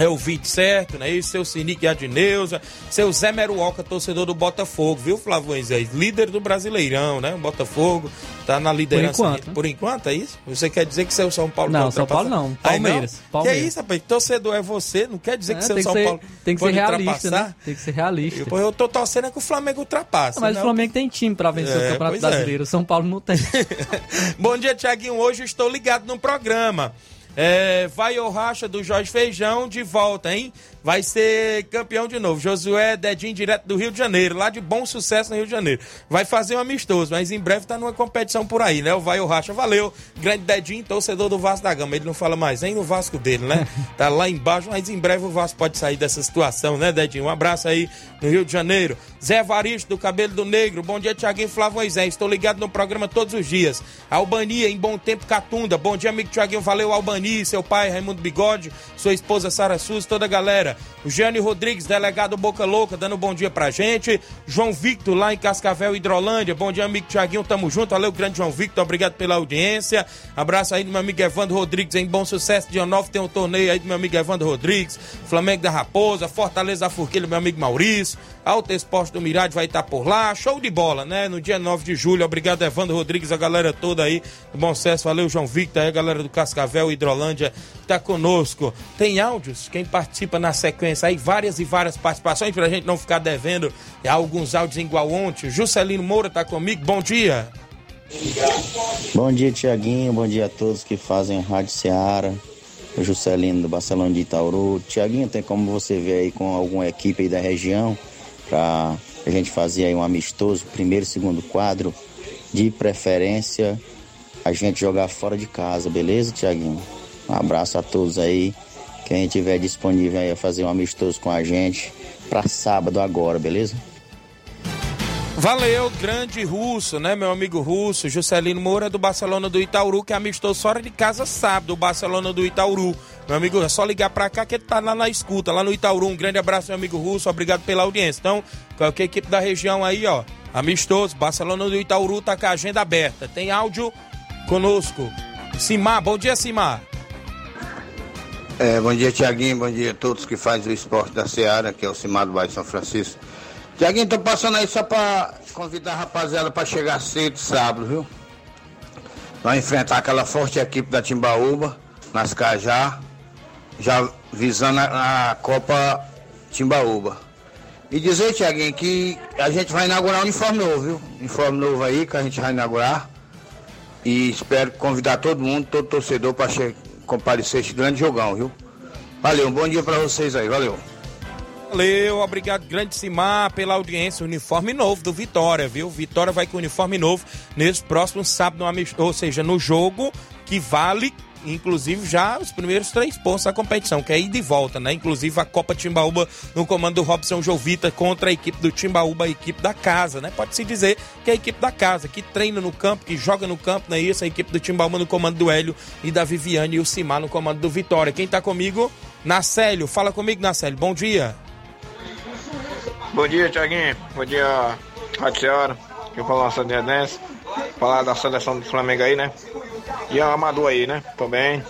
é o Vite certo, né? E seu Sinique Adneuza, seu Zé Meruoca, torcedor do Botafogo, viu, Flávio Moisés? Líder do Brasileirão, né? O Botafogo tá na liderança. Por enquanto. Por enquanto, é isso? Você quer dizer que seu São Paulo Não, São Paulo não. Palmeiras. Aí, não? Palmeiras. Que é isso, rapaz? Torcedor é você, não quer dizer É, que seu São ser, Paulo tem que ser realista, né? Tem que ser realista. Eu, eu tô torcendo é que o Flamengo ultrapasse. Mas né? o Flamengo tem time pra vencer É, o Campeonato é. Brasileiro. O São Paulo não tem. Bom dia, Tiaguinho. Hoje estou ligado no programa. É, vai o racha do Jorge Feijão de volta, hein? Vai ser campeão de novo. Josué Dedinho, direto do Rio de Janeiro, lá de bom sucesso no Rio de Janeiro. Vai fazer um amistoso, mas em breve tá numa competição por aí, né? O Vai o racha, valeu. Grande Dedinho, torcedor do Vasco da Gama. Ele não fala mais nem no Vasco dele, né? Tá lá embaixo, mas em breve o Vasco pode sair dessa situação, né, Dedinho? Um abraço aí no Rio de Janeiro. Zé Varisto, do Cabelo do Negro. Bom dia, Tiaguinho Flávio Moisés. Estou ligado no programa todos os dias. Albania, em Bom Tempo, Catunda. Bom dia, amigo Tiaguinho. Valeu, Albania, seu pai, Raimundo Bigode, sua esposa Sara Sus, toda a galera. O Gianni Rodrigues, delegado Boca Louca, dando bom dia pra gente. João Victor, lá em Cascavel, Hidrolândia. Bom dia, amigo Tiaguinho. Tamo junto. Valeu, grande João Victor. Obrigado pela audiência. Abraço aí do meu amigo Evandro Rodrigues, em Bom Sucesso. Dia 9 tem um torneio aí do meu amigo Evandro Rodrigues. Flamengo da Raposa, Fortaleza Forquilha, meu amigo Maurício. Alto Esporte do Mirade vai estar por lá. Show de bola, né? No dia 9 de julho. Obrigado, Evandro Rodrigues, a galera toda aí Bom Sucesso. Valeu, João Victor, aí, a galera do Cascavel, Hidrolândia, tá conosco. Tem áudios? Quem participa na sequência aí? Várias e várias participações pra gente não ficar devendo alguns áudios igual ontem. Juscelino Moura tá comigo. Bom dia. Bom dia, Tiaguinho. Bom dia a todos que fazem Rádio Ceará. Juscelino do Barcelona de Itauru. Tiaguinho, tem como você ver aí com alguma equipe aí da região para a gente fazer aí um amistoso, primeiro e segundo quadro, de preferência a gente jogar fora de casa, beleza, Tiaguinho? Um abraço a todos aí. Quem tiver disponível aí a fazer um amistoso com a gente para sábado agora, beleza? Valeu, grande russo, né, meu amigo russo, Juscelino Moura do Barcelona do Itauru, que amistou fora de casa sábado, Barcelona do Itauru. Meu amigo, é só ligar pra cá que ele tá lá na escuta, lá no Itauru. Um grande abraço, meu amigo russo, obrigado pela audiência. Então, qualquer equipe da região aí, ó, amistoso, Barcelona do Itauru tá com a agenda aberta. Tem áudio conosco. Simar, bom dia, Simar. É, bom dia, Tiaguinho. Bom dia a todos que fazem o esporte da Seara, que é o Simar do Bairro São Francisco. Tiaguinho, tô passando aí só pra convidar a rapaziada pra chegar cedo sábado, viu? Vai enfrentar aquela forte equipe da Timbaúba, nas Cajá, já visando a, a Copa Timbaúba. E dizer, Tiaguinho, que a gente vai inaugurar um uniforme novo, viu? Uniforme novo aí que a gente vai inaugurar. E espero convidar todo mundo, todo torcedor para comparecer este grande jogão, viu? Valeu, um bom dia para vocês aí, valeu. Valeu, obrigado, grande Simar, pela audiência. Uniforme novo do Vitória, viu? Vitória vai com uniforme novo nesse próximo sábado, ou seja, no jogo que vale inclusive já os primeiros três pontos da competição, que é ida e volta, né? Inclusive a Copa Timbaúba no comando do Robson Jovita contra a equipe do Timbaúba, a equipe da casa, né? Pode-se dizer que é a equipe da casa, que treina no campo, que joga no campo, não é isso? A equipe do Timbaúba no comando do Hélio e da Viviane e o Simar no comando do Vitória. Quem tá comigo? Nacélio. Fala comigo, Nacélio. Bom dia. Bom dia, Tiaguinho. Bom dia, Rádio Senhora. Eu falo nossa Nedense. Falar da seleção do Flamengo aí, né? E a Amador aí, né? Também.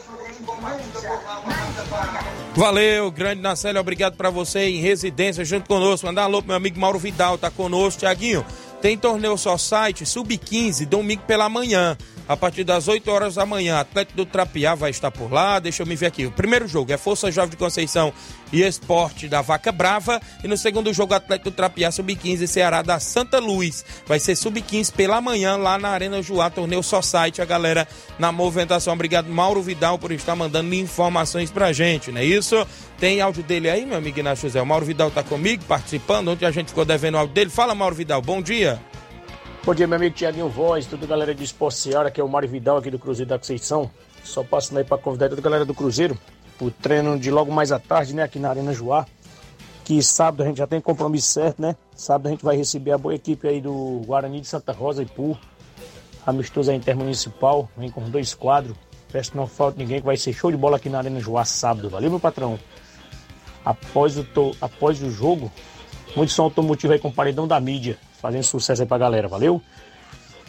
Valeu, grande Nacélio, obrigado para você em residência junto conosco. Mandar alô pro meu amigo Mauro Vidal, tá conosco, Tiaguinho. Tem torneio só site, sub-15, domingo pela manhã a partir das 8 horas da manhã. Atlético do Trapiá vai estar por lá. Deixa eu me ver aqui. O primeiro jogo é Força Jovem de Conceição e Esporte da Vaca Brava. E no segundo jogo, Atlético do Trapiá, Sub-15, Ceará da Santa Luz. Vai ser Sub-15 pela manhã lá na Arena Juá, torneio só site. A galera na movimentação. Obrigado, Mauro Vidal, por estar mandando informações pra gente, não é isso? Tem áudio dele aí, meu amigo Inácio José. O Mauro Vidal tá comigo, participando. Ontem a gente ficou devendo áudio dele. Fala, Mauro Vidal. Bom dia. Bom dia, meu amigo Tiaguinho Voz, tudo galera de Esporte Seara, é o Mário Vidal aqui do Cruzeiro da Conceição. Só passando aí para convidar toda a galera do Cruzeiro o treino de logo mais à tarde, né, aqui na Arena Joá. Que sábado a gente já tem compromisso certo, né? Sábado a gente vai receber a boa equipe aí do Guarani de Santa Rosa e Pur. Amistoso aí intermunicipal, vem com dois quadros. Peço que não falte ninguém, que vai ser show de bola aqui na Arena Joá sábado. Valeu, meu patrão? Após o, to... Após o jogo, muito som automotivo aí com o paredão da mídia fazendo sucesso aí pra galera, valeu?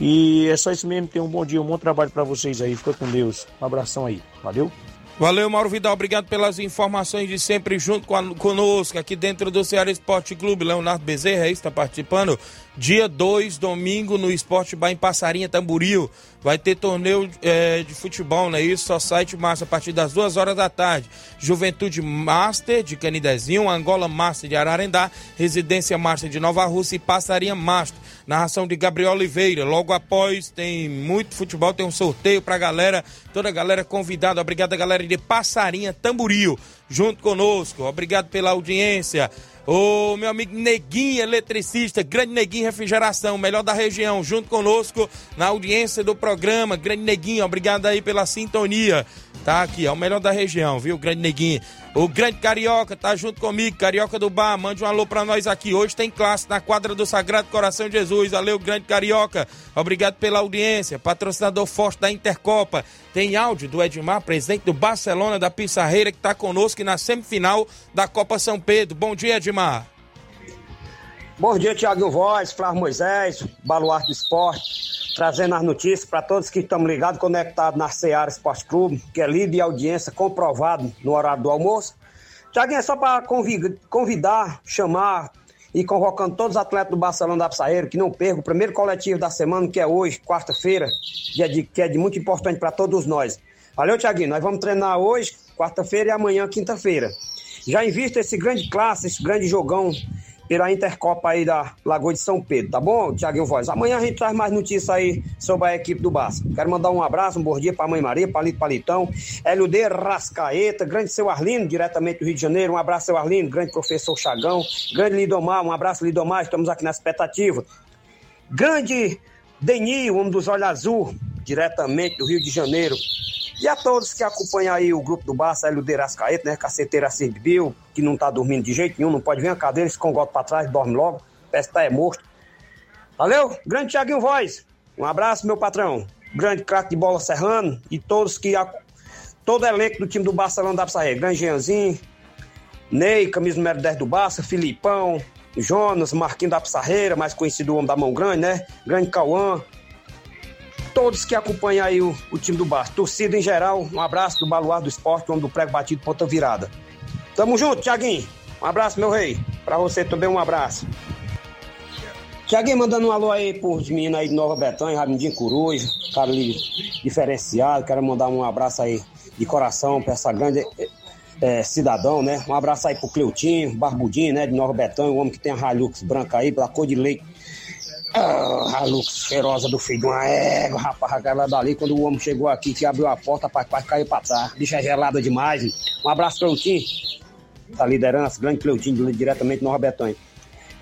E é só isso mesmo, tenham um bom dia, um bom trabalho para vocês aí, fica com Deus, um abração aí, valeu? Valeu, Mauro Vidal, obrigado pelas informações de sempre junto a, conosco aqui dentro do Ceará Esporte Clube. Leonardo Bezerra está participando. Dia 2, domingo, no Esporte Bar em Passarinha, Tamburil. Vai ter torneio é, de futebol, não é isso? Só site massa a partir das 2 horas da tarde. Juventude Master de Canidezinho, Angola Master de Ararendá, Residência Master de Nova Rússia e Passarinha Master. Narração de Gabriel Oliveira. Logo após tem muito futebol, tem um sorteio pra galera, toda a galera convidada. Obrigado a galera de Passarinha Tamburil, junto conosco. Obrigado pela audiência. O meu amigo Neguinho, eletricista, grande Neguinho Refrigeração, melhor da região, junto conosco na audiência do programa. Grande Neguinho, obrigado aí pela sintonia. Tá aqui, é o melhor da região, viu, grande Neguinho. O grande Carioca tá junto comigo, Carioca do Bar, mande um alô pra nós aqui. Hoje tem classe na quadra do Sagrado Coração de Jesus. Valeu, grande Carioca. Obrigado pela audiência. Patrocinador forte da Intercopa. Tem áudio do Edmar, presidente do Barcelona da Pissarreira, que tá conosco na semifinal da Copa São Pedro. Bom dia, Edmar. Bom dia, Tiago Voz, Flávio Moisés, Baluarte do Esporte, trazendo as notícias para todos que estão ligados, conectados na Seara Esporte Clube, que é líder de audiência comprovado no horário do almoço. Tiaguinho, é só para convidar, chamar e convocando todos os atletas do Barcelona da Psaeiro que não percam o primeiro coletivo da semana, que é hoje, quarta-feira, que é de muito importante para todos nós. Valeu, Tiaguinho. Nós vamos treinar hoje, quarta-feira, e amanhã, quinta-feira. Já invista esse grande classe, esse grande jogão pela Intercopa aí da Lagoa de São Pedro, tá bom, Tiaguinho Voz? Amanhã a gente traz mais notícias aí sobre a equipe do Barça. Quero mandar um abraço, um bom dia pra Mãe Maria, Palito Palitão, LD Rascaeta, grande seu Arlindo, diretamente do Rio de Janeiro, um abraço seu Arlindo, grande professor Chagão, grande Lidomar, um abraço Lidomar, estamos aqui na expectativa. Grande Denil, um dos Olhos Azul, diretamente do Rio de Janeiro. E a todos que acompanham aí o grupo do Barça, Hélio Derascaeta, né? Caceteira Bill, que não tá dormindo de jeito nenhum, não pode vir a cadeira, esse congote pra trás, dorme logo, parece que tá é morto. Valeu? Grande Thiaguinho Voz. Um abraço, meu patrão. Grande craque de bola serrano e todos que. Todo elenco do time do Barcelona da Pissarreira. Grande Jeanzinho, Ney, camisa número 10 do Barça, Filipão, Jonas, Marquinhos da Pissarreira, mais conhecido o homem da mão grande, né? Grande Cauã. Todos que acompanham aí o, o time do Barça. Torcida em geral, um abraço do Baluar do Esporte, homem do prego batido, ponta virada. Tamo junto, Tiaguinho. Um abraço, meu rei. Pra você também, um abraço. Tiaguinho mandando um alô aí pros meninos aí de Nova Betânia, Rabindinho Coruja, cara ali diferenciado. Quero mandar um abraço aí de coração pra essa grande é, cidadão, né? Um abraço aí pro Cleutinho, Barbudinho, né? De Nova Betânia, o homem que tem a Hilux branca aí, pela cor de leite. Ah, Hilux cheirosa do filho de uma égua, rapaz, aquela dali, quando o homem chegou aqui, que abriu a porta, rapaz, quase caiu pra trás. Bicha é gelada demais. Hein? Um abraço, Cleutinho, da liderança, grande Cleutinho, diretamente de Nova Betânia.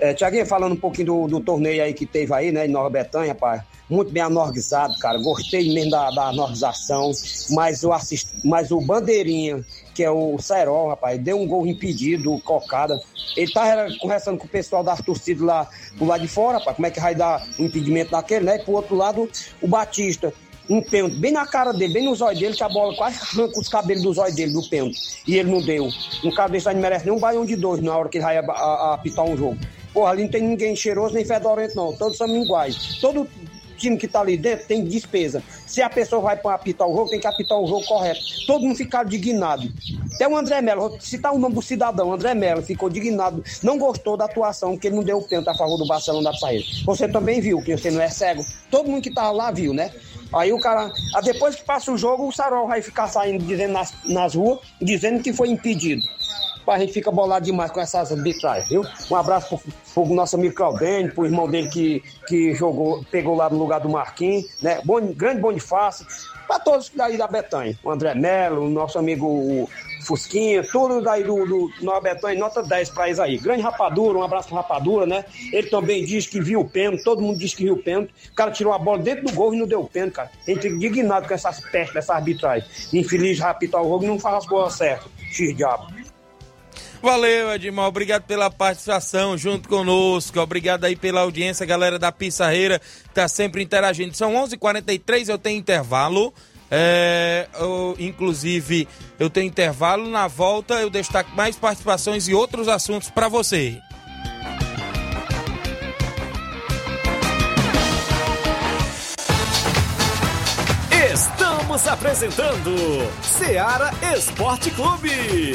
É, Tiaguinho, falando um pouquinho do, do, torneio aí que teve aí, né, em Nova Betânia, rapaz. Muito bem anorguizado, cara. Gostei mesmo da, da anorgização. Mas o, assist... mas o Bandeirinha, que é o Serol, rapaz, deu um gol impedido, cocada. Ele tá conversando com o pessoal das torcidas lá do lado de fora, rapaz, como é que vai dar um impedimento daquele, né? E pro outro lado, o Batista um pênalti bem na cara dele, bem nos olhos dele, que a bola quase arranca os cabelos dos olhos dele do pênalti. E ele não deu. Um cara desse aí não merece nem um baião de dois na hora que ele vai apitar um jogo. Porra, ali não tem ninguém cheiroso nem fedorento, não. Todos são iguais. Todo time que tá ali dentro tem despesa. Se a pessoa vai para apitar o jogo, tem que apitar o jogo correto. Todo mundo fica indignado. Até o André Melo, vou citar o nome do cidadão, André Melo, ficou indignado, não gostou da atuação, porque ele não deu o pênalti a favor do Barcelona da Saída. Você também viu, que você não é cego. Todo mundo que tava lá viu, né? Aí o cara, depois que passa o jogo, o Sarol vai ficar saindo dizendo nas, nas ruas, dizendo que foi impedido a gente fica bolado demais com essas arbitragens, viu? Um abraço pro, pro nosso amigo Claudênio, pro irmão dele que, que jogou, pegou lá no lugar do Marquinhos, né? Bom, grande Bonifácio, para todos daí da Betanha. O André Melo, o nosso amigo Fusquinha, tudo daí do, do Nova Betanha, nota 10 para eles aí. Grande Rapadura, um abraço pro Rapadura, né? Ele também diz que viu o pênalti, todo mundo diz que viu o pênalti. O cara tirou a bola dentro do gol e não deu o pênalti, cara. A gente indignado com essas pestes, essa arbitragem. Infeliz rapidão o jogo não faz as coisas certas. X-diabo. Valeu, Edmar. Obrigado pela participação junto conosco. Obrigado aí pela audiência, galera da Pissarreira, tá sempre interagindo. São 11:43 h 43 eu tenho intervalo. É, eu, inclusive, eu tenho intervalo. Na volta, eu destaco mais participações e outros assuntos para você. Estamos apresentando Seara Esporte Clube.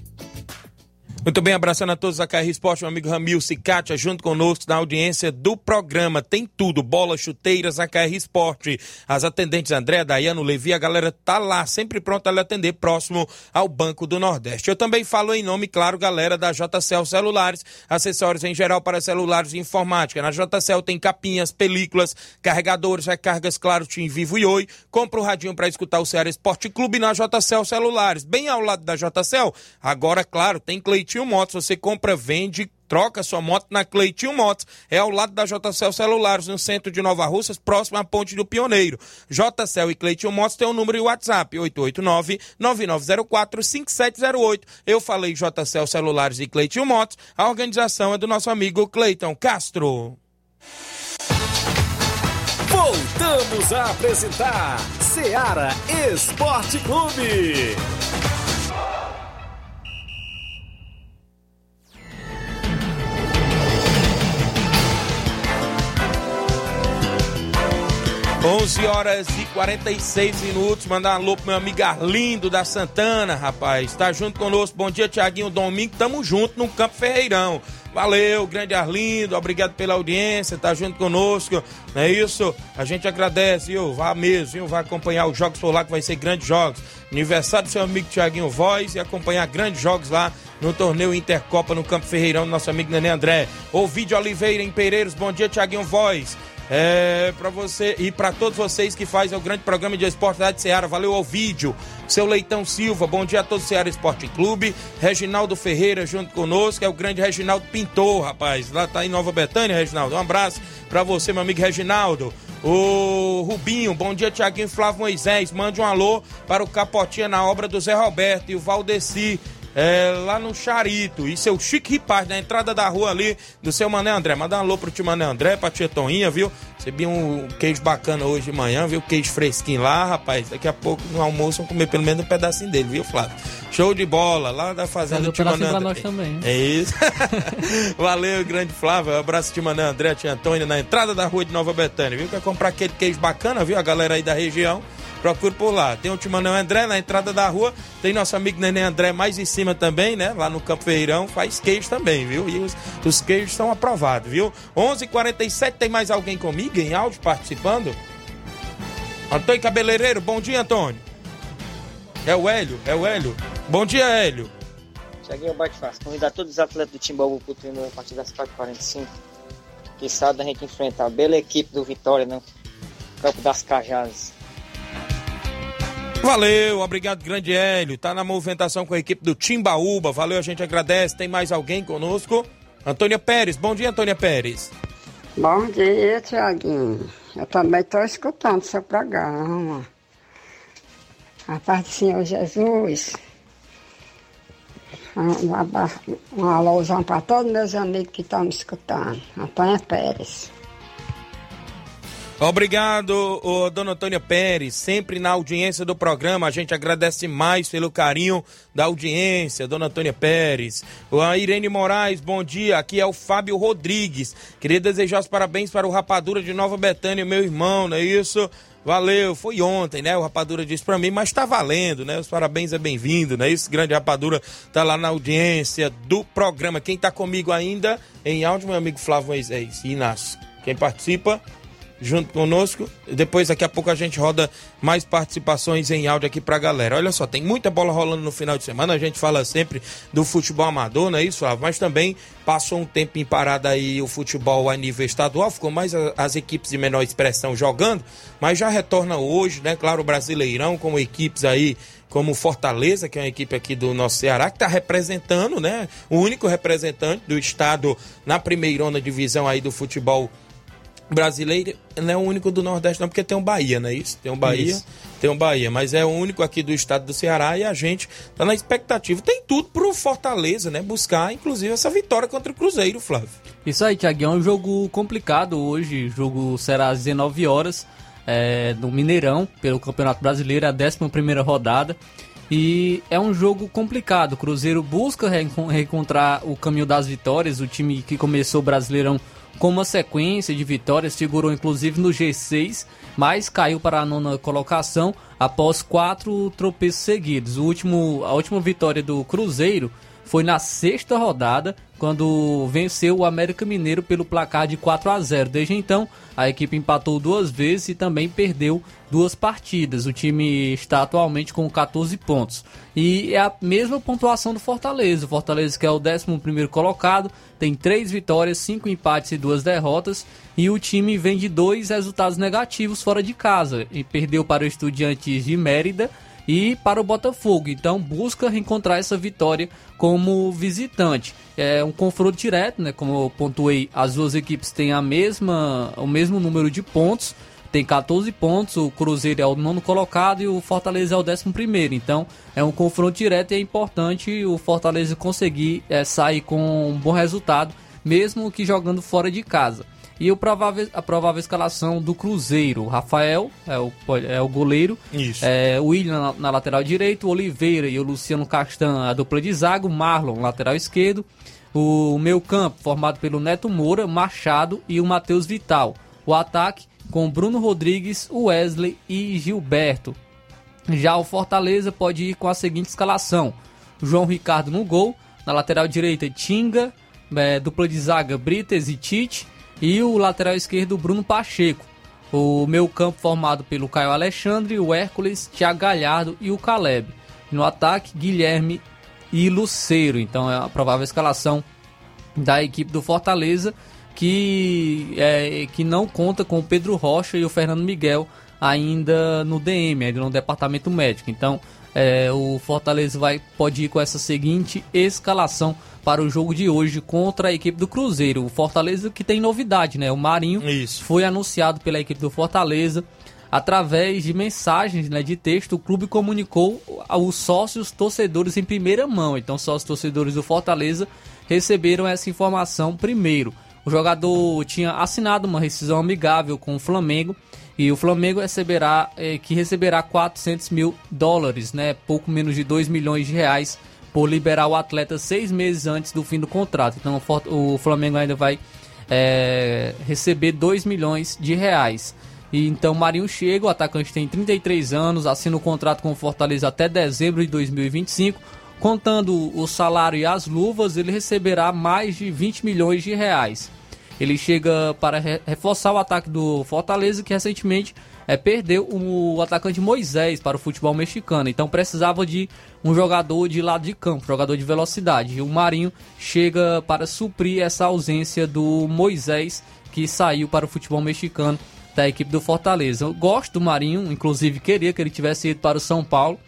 Muito bem, abraçando a todos a KR Esporte, meu amigo Ramil Cicatia, junto conosco na audiência do programa. Tem tudo, bola, chuteiras, a KR Esporte. As atendentes André, Dayano, Levi, a galera tá lá, sempre pronta a lhe atender, próximo ao Banco do Nordeste. Eu também falo em nome, claro, galera da JCL Celulares, acessórios em geral para celulares e informática. Na JCL tem capinhas, películas, carregadores, recargas, claro, Tim Vivo e Oi. Compra o um radinho para escutar o Ceará Esporte Clube na JCL Celulares. Bem ao lado da JCL, agora, claro, tem Cleiton Cleitinho Motos. Você compra, vende, troca sua moto na Cleitinho Motos. É ao lado da JCL Celulares, no centro de Nova Russas, próximo à Ponte do Pioneiro. JCL e Cleitinho Motos tem o um número e WhatsApp, 889-9904-5708. Eu falei JCL Celulares e Cleitinho Motos. A organização é do nosso amigo Cleiton Castro. Voltamos a apresentar Seara Esporte Clube. 11 horas e 46 minutos. Mandar um alô pro meu amigo Arlindo da Santana, rapaz. Tá junto conosco. Bom dia, Tiaguinho Domingo. Tamo junto no Campo Ferreirão. Valeu, grande Arlindo, obrigado pela audiência, tá junto conosco, não é isso? A gente agradece, viu? Vá mesmo, viu? Vai acompanhar os jogos por lá, que vai ser grandes jogos. Aniversário do seu amigo Tiaguinho Voz e acompanhar grandes jogos lá no torneio Intercopa no Campo Ferreirão, do nosso amigo Nenê André. Ovidio Oliveira em Pereiros, bom dia, Tiaguinho Voz. É, para você e para todos vocês que fazem o grande programa de esporte da Seara. Valeu ao vídeo. Seu Leitão Silva, bom dia a todos do Ceará Esporte Clube. Reginaldo Ferreira junto conosco, é o grande Reginaldo Pintor, rapaz. Lá tá em Nova Betânia, Reginaldo. Um abraço para você, meu amigo Reginaldo. O Rubinho, bom dia, Tiaguinho Flávio Moisés. Mande um alô para o Capotinha na obra do Zé Roberto e o Valdeci é, lá no Charito. E seu Chique Ripaz, na entrada da rua ali do seu Mané André. Manda um alô pro tio Mané André, pra tia Toninha, viu? Recebi um queijo bacana hoje de manhã, viu? Queijo fresquinho lá, rapaz. Daqui a pouco no almoço vamos comer pelo menos um pedacinho dele, viu, Flávio? Show de bola, lá da fazenda do tio Mané André. nós também. É isso. Valeu, grande Flávio. Um abraço, tio Mané André, tia Antônia, na entrada da rua de Nova Betânia, viu? Quer comprar aquele queijo bacana, viu? A galera aí da região. Procure por lá. Tem o Timanão André na entrada da rua. Tem nosso amigo Neném André mais em cima também, né? Lá no Campo Ferreirão. Faz queijo também, viu? E os, os queijos são aprovados, viu? 11:47 h 47 tem mais alguém comigo em áudio participando? Antônio Cabeleireiro, bom dia, Antônio. É o Hélio, é o Hélio. Bom dia, Hélio. Tiaguinho bate fácil. Convidar todos os atletas do Timbaúba pro treino a partir das 4h45. Que sábado a gente enfrenta a bela equipe do Vitória no Campo das Cajazes. Valeu, obrigado, grande Hélio. Tá na movimentação com a equipe do Timbaúba. Valeu, a gente agradece. Tem mais alguém conosco? Antônia Pérez. Bom dia, Antônia Pérez. Bom dia, Tiaguinho. Eu também estou escutando seu programa. A paz do Senhor Jesus. Um, um, um alôzão para todos meus amigos que estão me escutando. Antônia Pérez. Obrigado, ô, dona Antônia Pérez, sempre na audiência do programa. A gente agradece mais pelo carinho da audiência, dona Antônia Pérez. A Irene Moraes, bom dia. Aqui é o Fábio Rodrigues. Queria desejar os parabéns para o Rapadura de Nova Betânia, meu irmão, não é isso? Valeu, foi ontem, né? O Rapadura disse para mim, mas tá valendo, né? Os parabéns é bem-vindo, né? Esse grande Rapadura tá lá na audiência do programa. Quem tá comigo ainda em áudio, meu amigo Flávio Moisés Inácio. Quem participa? Junto conosco. Depois, daqui a pouco, a gente roda mais participações em áudio aqui pra galera. Olha só, tem muita bola rolando no final de semana. A gente fala sempre do futebol amador, não é isso, Flávio? Mas também passou um tempo em parada aí o futebol a nível estadual, ficou mais as equipes de menor expressão jogando, mas já retorna hoje, né? Claro, o Brasileirão, com equipes aí como Fortaleza, que é uma equipe aqui do nosso Ceará, que está representando, né? O único representante do estado na primeirona divisão aí do futebol brasileiro não é o único do Nordeste, não, porque tem um Bahia, não é isso? Tem um Bahia, isso. tem um Bahia, mas é o único aqui do estado do Ceará e a gente tá na expectativa. Tem tudo pro Fortaleza, né? Buscar, inclusive, essa vitória contra o Cruzeiro, Flávio. Isso aí, Tiaguinho, é um jogo complicado hoje. O jogo será às 19 horas é, no Mineirão, pelo Campeonato Brasileiro, a 11 rodada. E é um jogo complicado. O Cruzeiro busca reencontrar o caminho das vitórias. O time que começou o Brasileirão com uma sequência de vitórias, figurou inclusive no G6, mas caiu para a nona colocação após quatro tropeços seguidos. O último, a última vitória do Cruzeiro foi na sexta rodada, quando venceu o América Mineiro pelo placar de 4 a 0. Desde então, a equipe empatou duas vezes e também perdeu duas partidas. O time está atualmente com 14 pontos. E é a mesma pontuação do Fortaleza. O Fortaleza, que é o 11 colocado, tem três vitórias, cinco empates e duas derrotas. E o time vem de dois resultados negativos fora de casa. E perdeu para o Estudiantes de Mérida e para o Botafogo. Então busca reencontrar essa vitória como visitante. É um confronto direto, né? Como eu pontuei, as duas equipes têm a mesma, o mesmo número de pontos. Tem 14 pontos, o Cruzeiro é o nono colocado e o Fortaleza é o décimo primeiro. Então é um confronto direto e é importante o Fortaleza conseguir é, sair com um bom resultado, mesmo que jogando fora de casa. E o provável, a provável escalação do Cruzeiro: Rafael é o, é o goleiro, Isso. É, o William na, na, lateral direito, o Oliveira e o Luciano Castan, a dupla de zago, Marlon, lateral esquerdo. O meio campo, formado pelo Neto Moura, Machado e o Matheus Vital. O ataque com Bruno Rodrigues, Wesley e Gilberto. Já o Fortaleza pode ir com a seguinte escalação: João Ricardo no gol, na lateral direita Tinga, é, dupla de zaga Brites e Tite e o lateral esquerdo Bruno Pacheco. O meu campo formado pelo Caio Alexandre, o Hércules, Thiago Galhardo e o Caleb. No ataque, Guilherme e Luceiro. Então é a provável escalação da equipe do Fortaleza, que, é, que não conta com o Pedro Rocha e o Fernando Miguel ainda no DM, ainda no departamento médico. Então é, o Fortaleza vai, pode ir com essa seguinte escalação para o jogo de hoje contra a equipe do Cruzeiro. O Fortaleza que tem novidade, né? O Marinho Isso. foi anunciado pela equipe do Fortaleza através de mensagens né, de texto. O clube comunicou aos sócios torcedores em primeira mão. Então, sócios torcedores do Fortaleza receberam essa informação primeiro. O jogador tinha assinado uma rescisão amigável com o Flamengo e o Flamengo receberá eh, que receberá 400 mil dólares, né, pouco menos de 2 milhões de reais por liberar o atleta seis meses antes do fim do contrato. Então o Flamengo ainda vai eh, receber 2 milhões de reais. E então Marinho chega, o atacante tem 33 anos, assina o contrato com o Fortaleza até dezembro de 2025. Contando o salário e as luvas, ele receberá mais de 20 milhões de reais. Ele chega para re- reforçar o ataque do Fortaleza, que recentemente é, perdeu o atacante Moisés para o futebol mexicano. Então precisava de um jogador de lado de campo, jogador de velocidade. E o Marinho chega para suprir essa ausência do Moisés, que saiu para o futebol mexicano da equipe do Fortaleza. Eu gosto do Marinho, inclusive queria que ele tivesse ido para o São Paulo.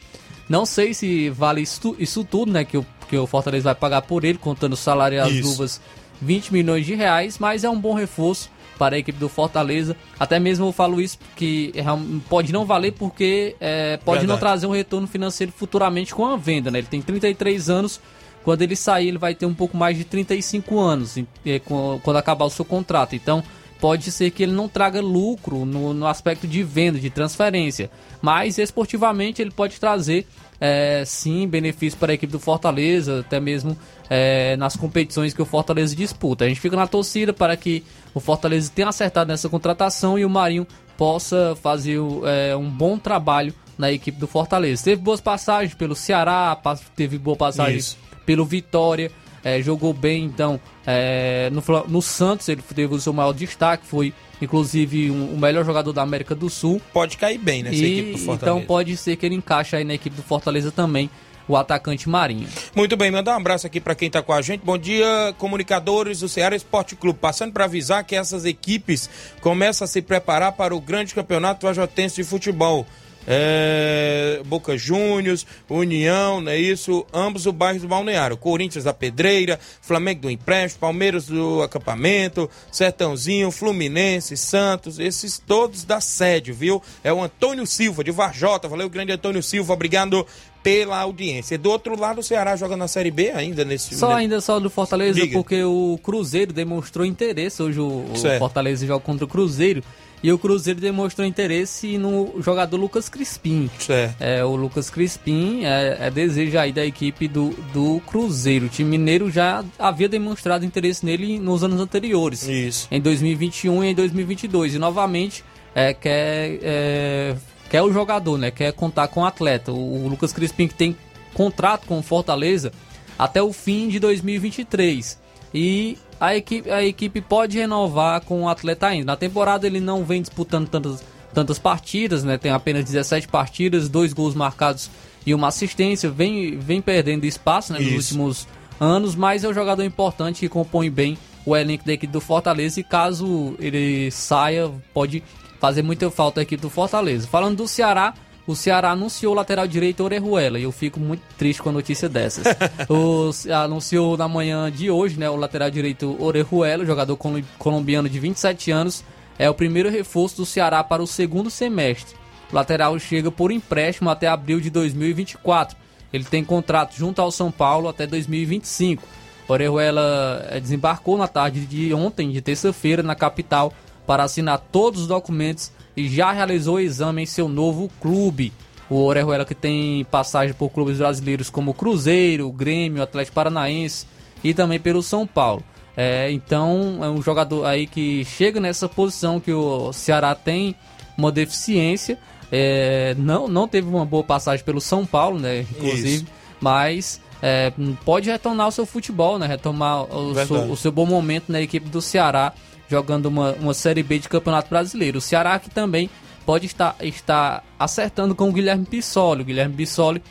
Não sei se vale isso, isso tudo, né? Que o, que o Fortaleza vai pagar por ele, contando o salário e as Isso. luvas, 20 milhões de reais, mas é um bom reforço para a equipe do Fortaleza. Até mesmo eu falo isso porque é, pode não valer porque é, pode não Verdade. trazer um retorno financeiro futuramente com a venda, né? Ele tem 33 anos. Quando ele sair, ele vai ter um pouco mais de 35 anos é, quando acabar o seu contrato. Então, pode ser que ele não traga lucro no, no aspecto de venda, de transferência. Mas esportivamente ele pode trazer é, sim benefício para a equipe do Fortaleza, até mesmo é, nas competições que o Fortaleza disputa. A gente fica na torcida para que o Fortaleza tenha acertado nessa contratação e o Marinho possa fazer é, um bom trabalho na equipe do Fortaleza. Teve boas passagens pelo Ceará, teve boa passagem Isso. pelo Vitória, é, jogou bem então é, no, no Santos, ele teve o seu maior destaque, foi inclusive um- o melhor jogador da América do Sul. Pode cair bem nessa E, equipe do Fortaleza. então pode ser que ele encaixe aí na equipe do Fortaleza também, o atacante Marinho. Muito bem, mandar um abraço aqui para quem está com a gente. Bom dia, comunicadores do Ceará Esporte Clube. Passando para avisar que essas equipes começam a se preparar para o grande campeonato ajotense de futebol. É, Boca Juniors, União, não é isso? Ambos o bairro do Balneário. Corinthians da Pedreira, Flamengo do Empréstimo, Palmeiras do Acampamento, Sertãozinho, Fluminense, Santos, esses todos da sede, viu? É o Antônio Silva de Varjota. Valeu, grande Antônio Silva, obrigado pela audiência. Do outro lado, o Ceará joga na Série B ainda nesse Só ainda só do Fortaleza, Diga. porque o Cruzeiro demonstrou interesse. Hoje o, o. Fortaleza joga contra o Cruzeiro. E o Cruzeiro demonstrou interesse no jogador Lucas Crispim. Certo. É, o Lucas Crispim é, é desejo aí da equipe do, do Cruzeiro. O time mineiro já havia demonstrado interesse nele nos anos anteriores. Isso. Em 2021 e em 2022. E novamente é, quer, é, quer o jogador, né? Quer contar com o atleta. O, o Lucas Crispim que tem contrato com o Fortaleza até o fim de 2023. E a equipe, a equipe pode renovar com o atleta ainda. Na temporada ele não vem disputando tantas, tantas partidas, né? Tem apenas 17 partidas, dois gols marcados e uma assistência. Vem, vem perdendo espaço né, nos últimos anos, mas é um jogador importante que compõe bem o elenco da equipe do Fortaleza e caso ele saia, pode fazer muita falta a equipe do Fortaleza. Falando do Ceará, o Ceará anunciou o lateral direito Orejuela e eu fico muito triste com a notícia dessas. o anunciou na manhã de hoje, né, o lateral direito Orejuela, jogador colo- colombiano de 27 anos, é o primeiro reforço do Ceará para o segundo semestre. O lateral chega por empréstimo até abril de 2024. Ele tem contrato junto ao São Paulo até 2025. Orejuela eh, desembarcou na tarde de ontem, de terça-feira, na capital para assinar todos os documentos já realizou o exame em seu novo clube. O Orejuela que tem passagem por clubes brasileiros como Cruzeiro, Grêmio, Atlético Paranaense e também pelo São Paulo. É, então é um jogador aí que chega nessa posição que o Ceará tem uma deficiência. É, não, não teve uma boa passagem pelo São Paulo, né? Inclusive, Isso. mas é, pode retornar ao seu futebol, né? Retomar o seu, o seu, bom momento na equipe do Ceará, jogando uma, uma Série B de Campeonato Brasileiro. O Ceará que também pode estar, estar acertando com o Guilherme Pissoli. O Guilherme Pissoli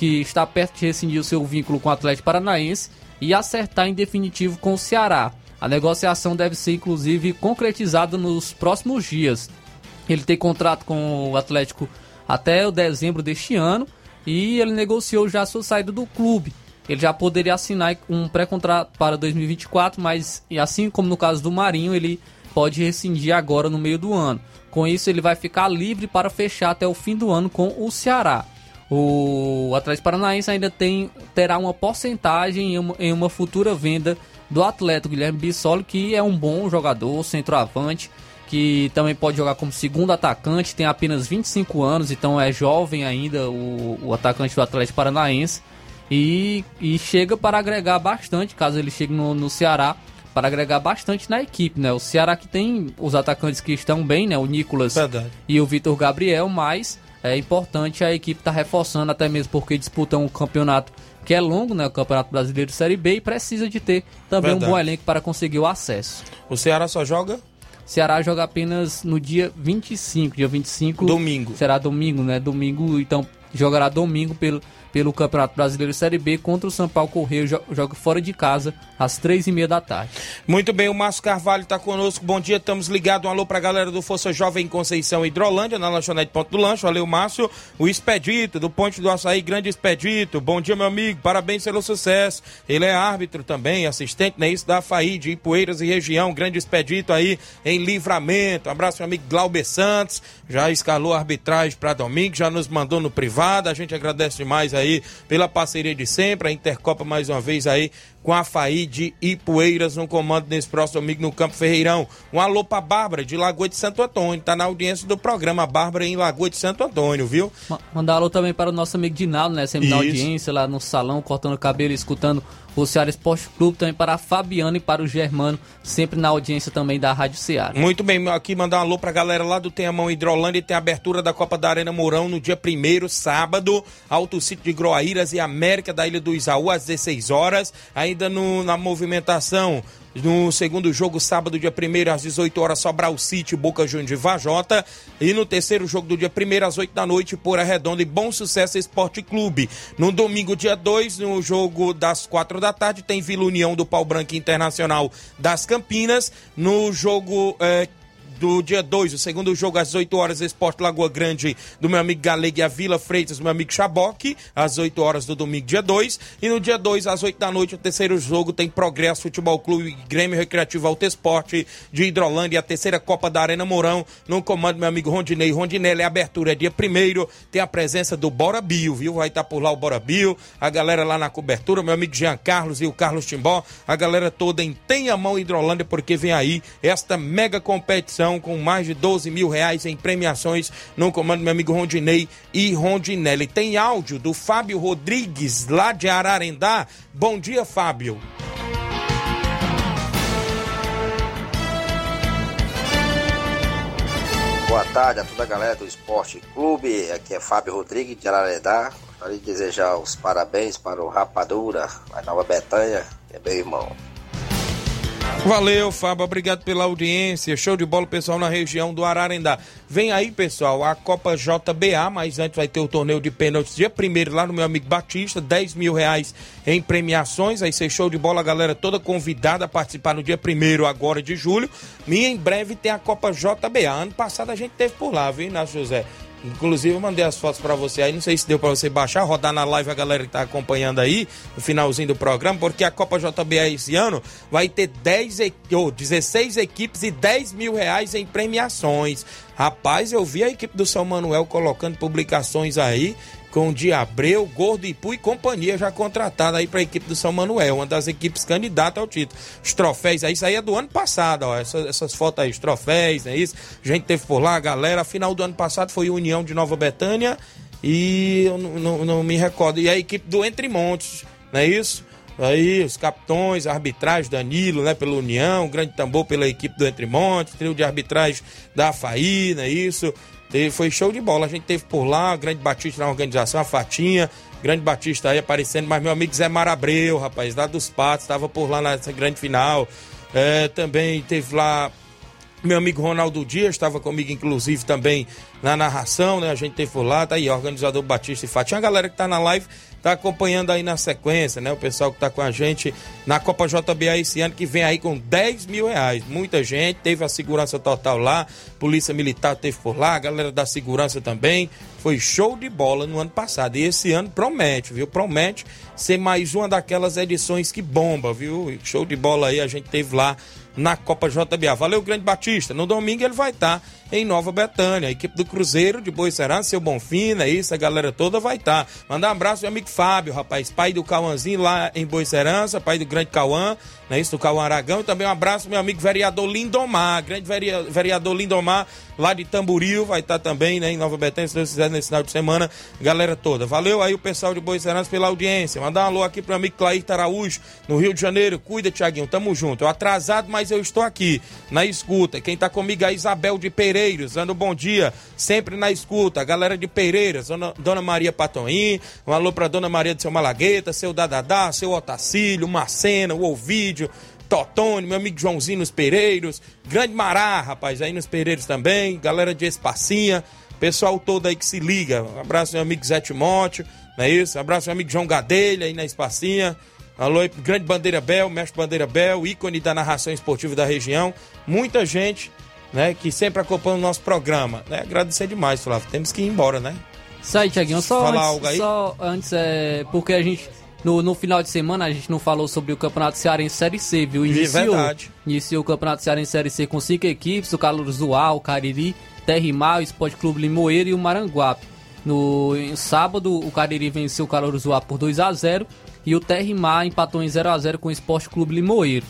que está perto de rescindir o seu vínculo com o Atlético Paranaense e acertar em definitivo com o Ceará. A negociação deve ser inclusive concretizada nos próximos dias. Ele tem contrato com o Atlético até o dezembro deste ano e ele negociou já a sua saída do clube. Ele já poderia assinar um pré-contrato para 2024, mas assim como no caso do Marinho, ele pode rescindir agora no meio do ano. Com isso, ele vai ficar livre para fechar até o fim do ano com o Ceará. O Atlético Paranaense ainda tem, terá uma porcentagem em uma, em uma futura venda do atleta Guilherme Bissoli, que é um bom jogador, centroavante, que também pode jogar como segundo atacante, tem apenas 25 anos, então é jovem ainda o, o atacante do Atlético Paranaense. E, e chega para agregar bastante, caso ele chegue no, no Ceará, para agregar bastante na equipe, né? O Ceará que tem os atacantes que estão bem, né? O Nicolas Verdade. e o Vitor Gabriel, mas é importante a equipe estar tá reforçando, até mesmo porque disputam um campeonato que é longo, né? O Campeonato Brasileiro Série B e precisa de ter também Verdade. um bom elenco para conseguir o acesso. O Ceará só joga? Ceará joga apenas no dia 25, dia 25. Domingo. Será domingo, né? Domingo, então jogará domingo pelo pelo Campeonato Brasileiro Série B contra o São Paulo Correio, joga fora de casa às três e meia da tarde. Muito bem, o Márcio Carvalho está conosco. Bom dia, estamos ligados. Um alô para a galera do Força Jovem Conceição Hidrolândia, na lanchonete Ponto do Lanche. Valeu, Márcio. O Expedito, do Ponte do Açaí, grande Expedito. Bom dia, meu amigo. Parabéns pelo sucesso. Ele é árbitro também, assistente, né? Isso da FAI de Ipueiras e região. Grande Expedito aí em livramento. Um abraço, meu amigo Glauber Santos. Já escalou a arbitragem para domingo, já nos mandou no privado. A gente agradece demais aí aí pela parceria de sempre, a Intercopa mais uma vez aí com a FAI de Ipueiras no comando nesse próximo domingo no Campo Ferreirão. Um alô pra Bárbara de Lagoa de Santo Antônio, tá na audiência do programa Bárbara em Lagoa de Santo Antônio, viu? Mandar um alô também para o nosso amigo Dinaldo, né, sempre Isso. na audiência lá no salão, cortando o cabelo, escutando o Ceará Esporte Clube, também para a Fabiana e para o Germano, sempre na audiência também da Rádio Ceará. Muito bem, aqui mandar um alô pra galera lá do Tenhamão Hidrolândia tem a abertura da Copa da Arena Mourão no dia 1 sábado, Alto Sítio de Groaíras e América da Ilha do Isaú às 16 horas. Ainda no, na movimentação no segundo jogo, sábado, dia 1 às 18 horas, Sobral City, Boca Juniors de Vajota. E no terceiro jogo do dia 1 às 8 da noite, Pora Redonda e Bom Sucesso Esporte Clube. No domingo, dia 2, no jogo das 4 da tarde, tem Vila União do Pau Branco Internacional das Campinas. No jogo eh, do dia 2, o segundo jogo às 8 horas, Esporte Lagoa Grande, do meu amigo Galega e a Vila Freitas, do meu amigo Chaboque, às 8 horas do domingo, dia 2. E no dia 2, às 8 da noite, o terceiro jogo tem Progresso Futebol Clube Grêmio Recreativo Alto Esporte de Hidrolândia, a terceira Copa da Arena Mourão, no comando do meu amigo Rondinei. Rondinelli, a abertura é dia 1 tem a presença do Bora Bio, viu? Vai estar tá por lá o Bora Bio, a galera lá na cobertura, meu amigo Jean Carlos e o Carlos Timbó, a galera toda em Tenha Mão Hidrolândia, porque vem aí esta mega competição com mais de 12 mil reais em premiações no comando do meu amigo Rondinei e Rondinelli. Tem áudio do Fábio Rodrigues, lá de Ararendá. Bom dia, Fábio. Boa tarde a toda a galera do Esporte Clube. Aqui é Fábio Rodrigues de Ararendá. Gostaria de desejar os parabéns para o Rapadura, a Nova Betânia, que é meu irmão. Valeu, Fábio. Obrigado pela audiência. Show de bola, pessoal, na região do Ararendá. Vem aí, pessoal, a Copa JBA, mas antes vai ter o torneio de pênaltis dia primeiro lá no meu amigo Batista, 10 mil reais em premiações. Vai ser show de bola, galera toda convidada a participar no dia primeiro agora de julho. E em breve tem a Copa JBA. Ano passado a gente teve por lá, viu, Inácio José? Inclusive, eu mandei as fotos para você aí. Não sei se deu para você baixar, rodar na live a galera que tá acompanhando aí, no finalzinho do programa, porque a Copa JBA esse ano vai ter 10, ou 16 equipes e 10 mil reais em premiações. Rapaz, eu vi a equipe do São Manuel colocando publicações aí com Diabreu, Gordo Ipu e companhia já contratada aí para a equipe do São Manuel, uma das equipes candidatas ao título. Os troféus aí, isso aí é do ano passado, ó, essas, essas fotos aí, os troféus, é isso? A gente teve por lá, a galera, final do ano passado foi União de Nova Betânia e eu não, me recordo, e a equipe do Entre Montes, não é isso? Aí, os capitões, arbitragem, Danilo, né, pela União, grande tambor pela equipe do Entre Montes, trio de arbitragem da FAI, não é isso? Teve, foi show de bola. A gente teve por lá, Grande Batista na organização, a Fatinha, Grande Batista aí aparecendo, mas meu amigo Zé Marabreu, rapaz, lá dos Patos, estava por lá nessa grande final. É, também teve lá meu amigo Ronaldo Dias estava comigo, inclusive, também na narração, né? A gente teve por lá, tá aí, organizador Batista e Fatinha. A galera que tá na live tá acompanhando aí na sequência, né? O pessoal que tá com a gente na Copa JBA esse ano, que vem aí com 10 mil reais. Muita gente, teve a segurança total lá, Polícia Militar teve por lá, a galera da segurança também. Foi show de bola no ano passado. E esse ano promete, viu? Promete ser mais uma daquelas edições que bomba, viu? Show de bola aí, a gente teve lá na Copa JBA. Valeu, Grande Batista. No domingo ele vai estar em Nova Betânia. A equipe do Cruzeiro de Boicerá, seu Bonfim, é isso, a galera toda vai estar. Mandar um abraço meu amigo Fábio, rapaz, pai do Cauãzinho lá em Boicerança, pai do Grande Cauã, não é isso, do Cauã Aragão. E também um abraço meu amigo vereador Lindomar, grande vereador Lindomar, lá de Tamboril, vai estar também, né, em Nova Betânia, se Deus quiser, nesse final de semana, galera toda. Valeu aí o pessoal de Boicerança pela audiência. Mandar um alô aqui pro amigo Clair Araújo, no Rio de Janeiro. Cuida, Tiaguinho, tamo junto. Eu atrasado, mas eu estou aqui, na escuta. Quem tá comigo é a Isabel de Pereiros, dando bom dia, sempre na escuta. A galera de Pereiras, dona, Maria Patoim, um alô pra dona Maria do seu Malagueta, seu Dadadá, seu Otacílio, Marcena, o Ovídio, Totônio, meu amigo Joãozinho nos Pereiros, Grande Mará, rapaz, aí nos Pereiros também, galera de Espacinha, pessoal todo aí que se liga. Um abraço meu amigo Zé Timóteo, não é isso? Um abraço meu amigo João Gadelha aí na Espacinha. Alô, Grande Bandeira Bel, Mestre Bandeira Bel, ícone da narração esportiva da região. Muita gente, né, que sempre acompanha o nosso programa. Né? Agradecer demais, Flávio. Temos que ir embora, né? Isso aí, Tiaguinho. Só Falar antes, algo aí? só antes é, porque a gente no, no final de semana a gente não falou sobre o Campeonato Cearense Série C, viu? Iniciou, verdade. iniciou o Campeonato Cearense Série C com cinco equipes, o Calurzual, o Cariri, Terrimar, o Esporte Clube Limoeiro e o Maranguape. No sábado, o Cariri venceu o Calurzual por 2 a 0 e o Terrimar empatou em 0 a 0 com o Esporte Clube Limoeiro.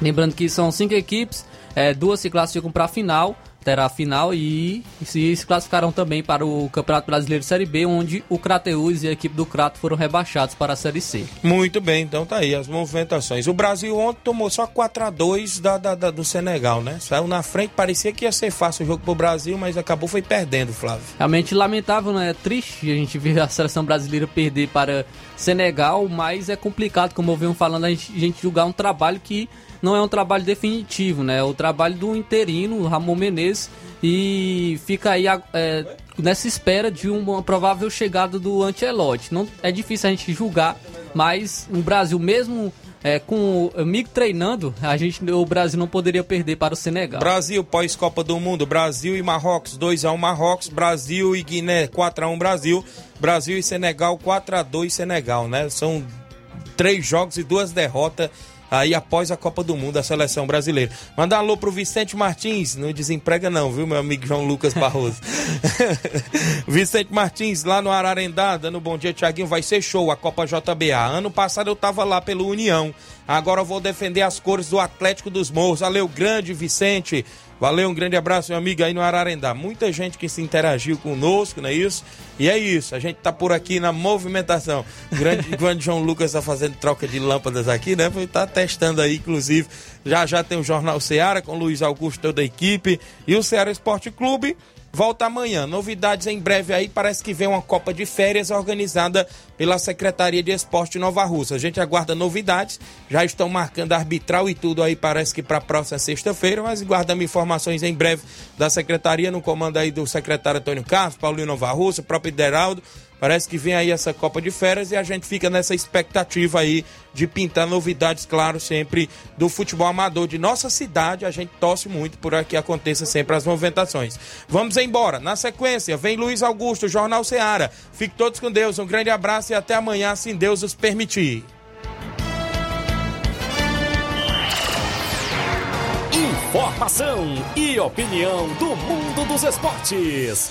Lembrando que são cinco equipes, é, duas se classificam para a final, terá a final e se, classificaram também para o Campeonato Brasileiro Série B, onde o Crateus e a equipe do Crato foram rebaixados para a Série C. Muito bem, então tá aí as movimentações. O Brasil ontem tomou só 4 a 2 da, da, da- do Senegal, né? Saiu na frente, parecia que ia ser fácil o jogo pro Brasil, mas acabou foi perdendo, Flávio. Realmente lamentável, né? É triste a gente ver a seleção brasileira perder para Senegal, mas é complicado, como eu venho falando, a gente, a gente julgar um trabalho que não é um trabalho definitivo, né? É o trabalho do interino, Ramon Menezes, e fica aí é, nessa espera de uma provável chegada do Ancelotti. Não, é difícil a gente julgar, mas o Brasil, mesmo é, com o amigo treinando, a gente, o Brasil não poderia perder para o Senegal. Brasil pós-Copa do Mundo, Brasil e Marrocos, 2x1 Marrocos, Brasil e Guiné, 4x1 Brasil, Brasil e Senegal, 4x2 Senegal, né? São três jogos e duas derrotas aí após a Copa do Mundo da seleção brasileira. Mandar alô pro Vicente Martins, não desemprega não, viu, meu amigo João Lucas Barroso. Vicente Martins, lá no Ararendá, dando bom dia, Tiaguinho, vai ser show a Copa JBA. Ano passado eu tava lá pelo União, agora eu vou defender as cores do Atlético dos Morros. Valeu, grande Vicente. Valeu, um grande abraço, meu amigo, aí no Ararendá. Muita gente que se interagiu conosco, não é isso? E é isso, a gente tá por aqui na movimentação. O grande, grande João Lucas tá fazendo troca de lâmpadas aqui, né? Tá testando aí, inclusive. Já já tem o Jornal Ceará com o Luiz Augusto, toda a equipe. E o Ceará Esporte Clube volta amanhã. Novidades em breve aí, parece que vem uma Copa de Férias organizada pela Secretaria de Esporte Nova Rússia. A gente aguarda novidades, já estão marcando arbitral e tudo aí, parece que para a próxima sexta-feira, mas guardamos informações em breve da Secretaria, no comando aí do secretário Antônio Carlos, Paulinho Nova Rússia, o próprio Ideraldo. Parece que vem aí essa Copa de Férias e a gente fica nessa expectativa aí de pintar novidades, claro, sempre do futebol amador de nossa cidade. A gente torce muito por que aconteça sempre as movimentações. Vamos embora. Na sequência, vem Luiz Augusto, Jornal Ceará. Fique todos com Deus. Um grande abraço e até amanhã, se Deus os permitir. Informação e opinião do mundo dos esportes.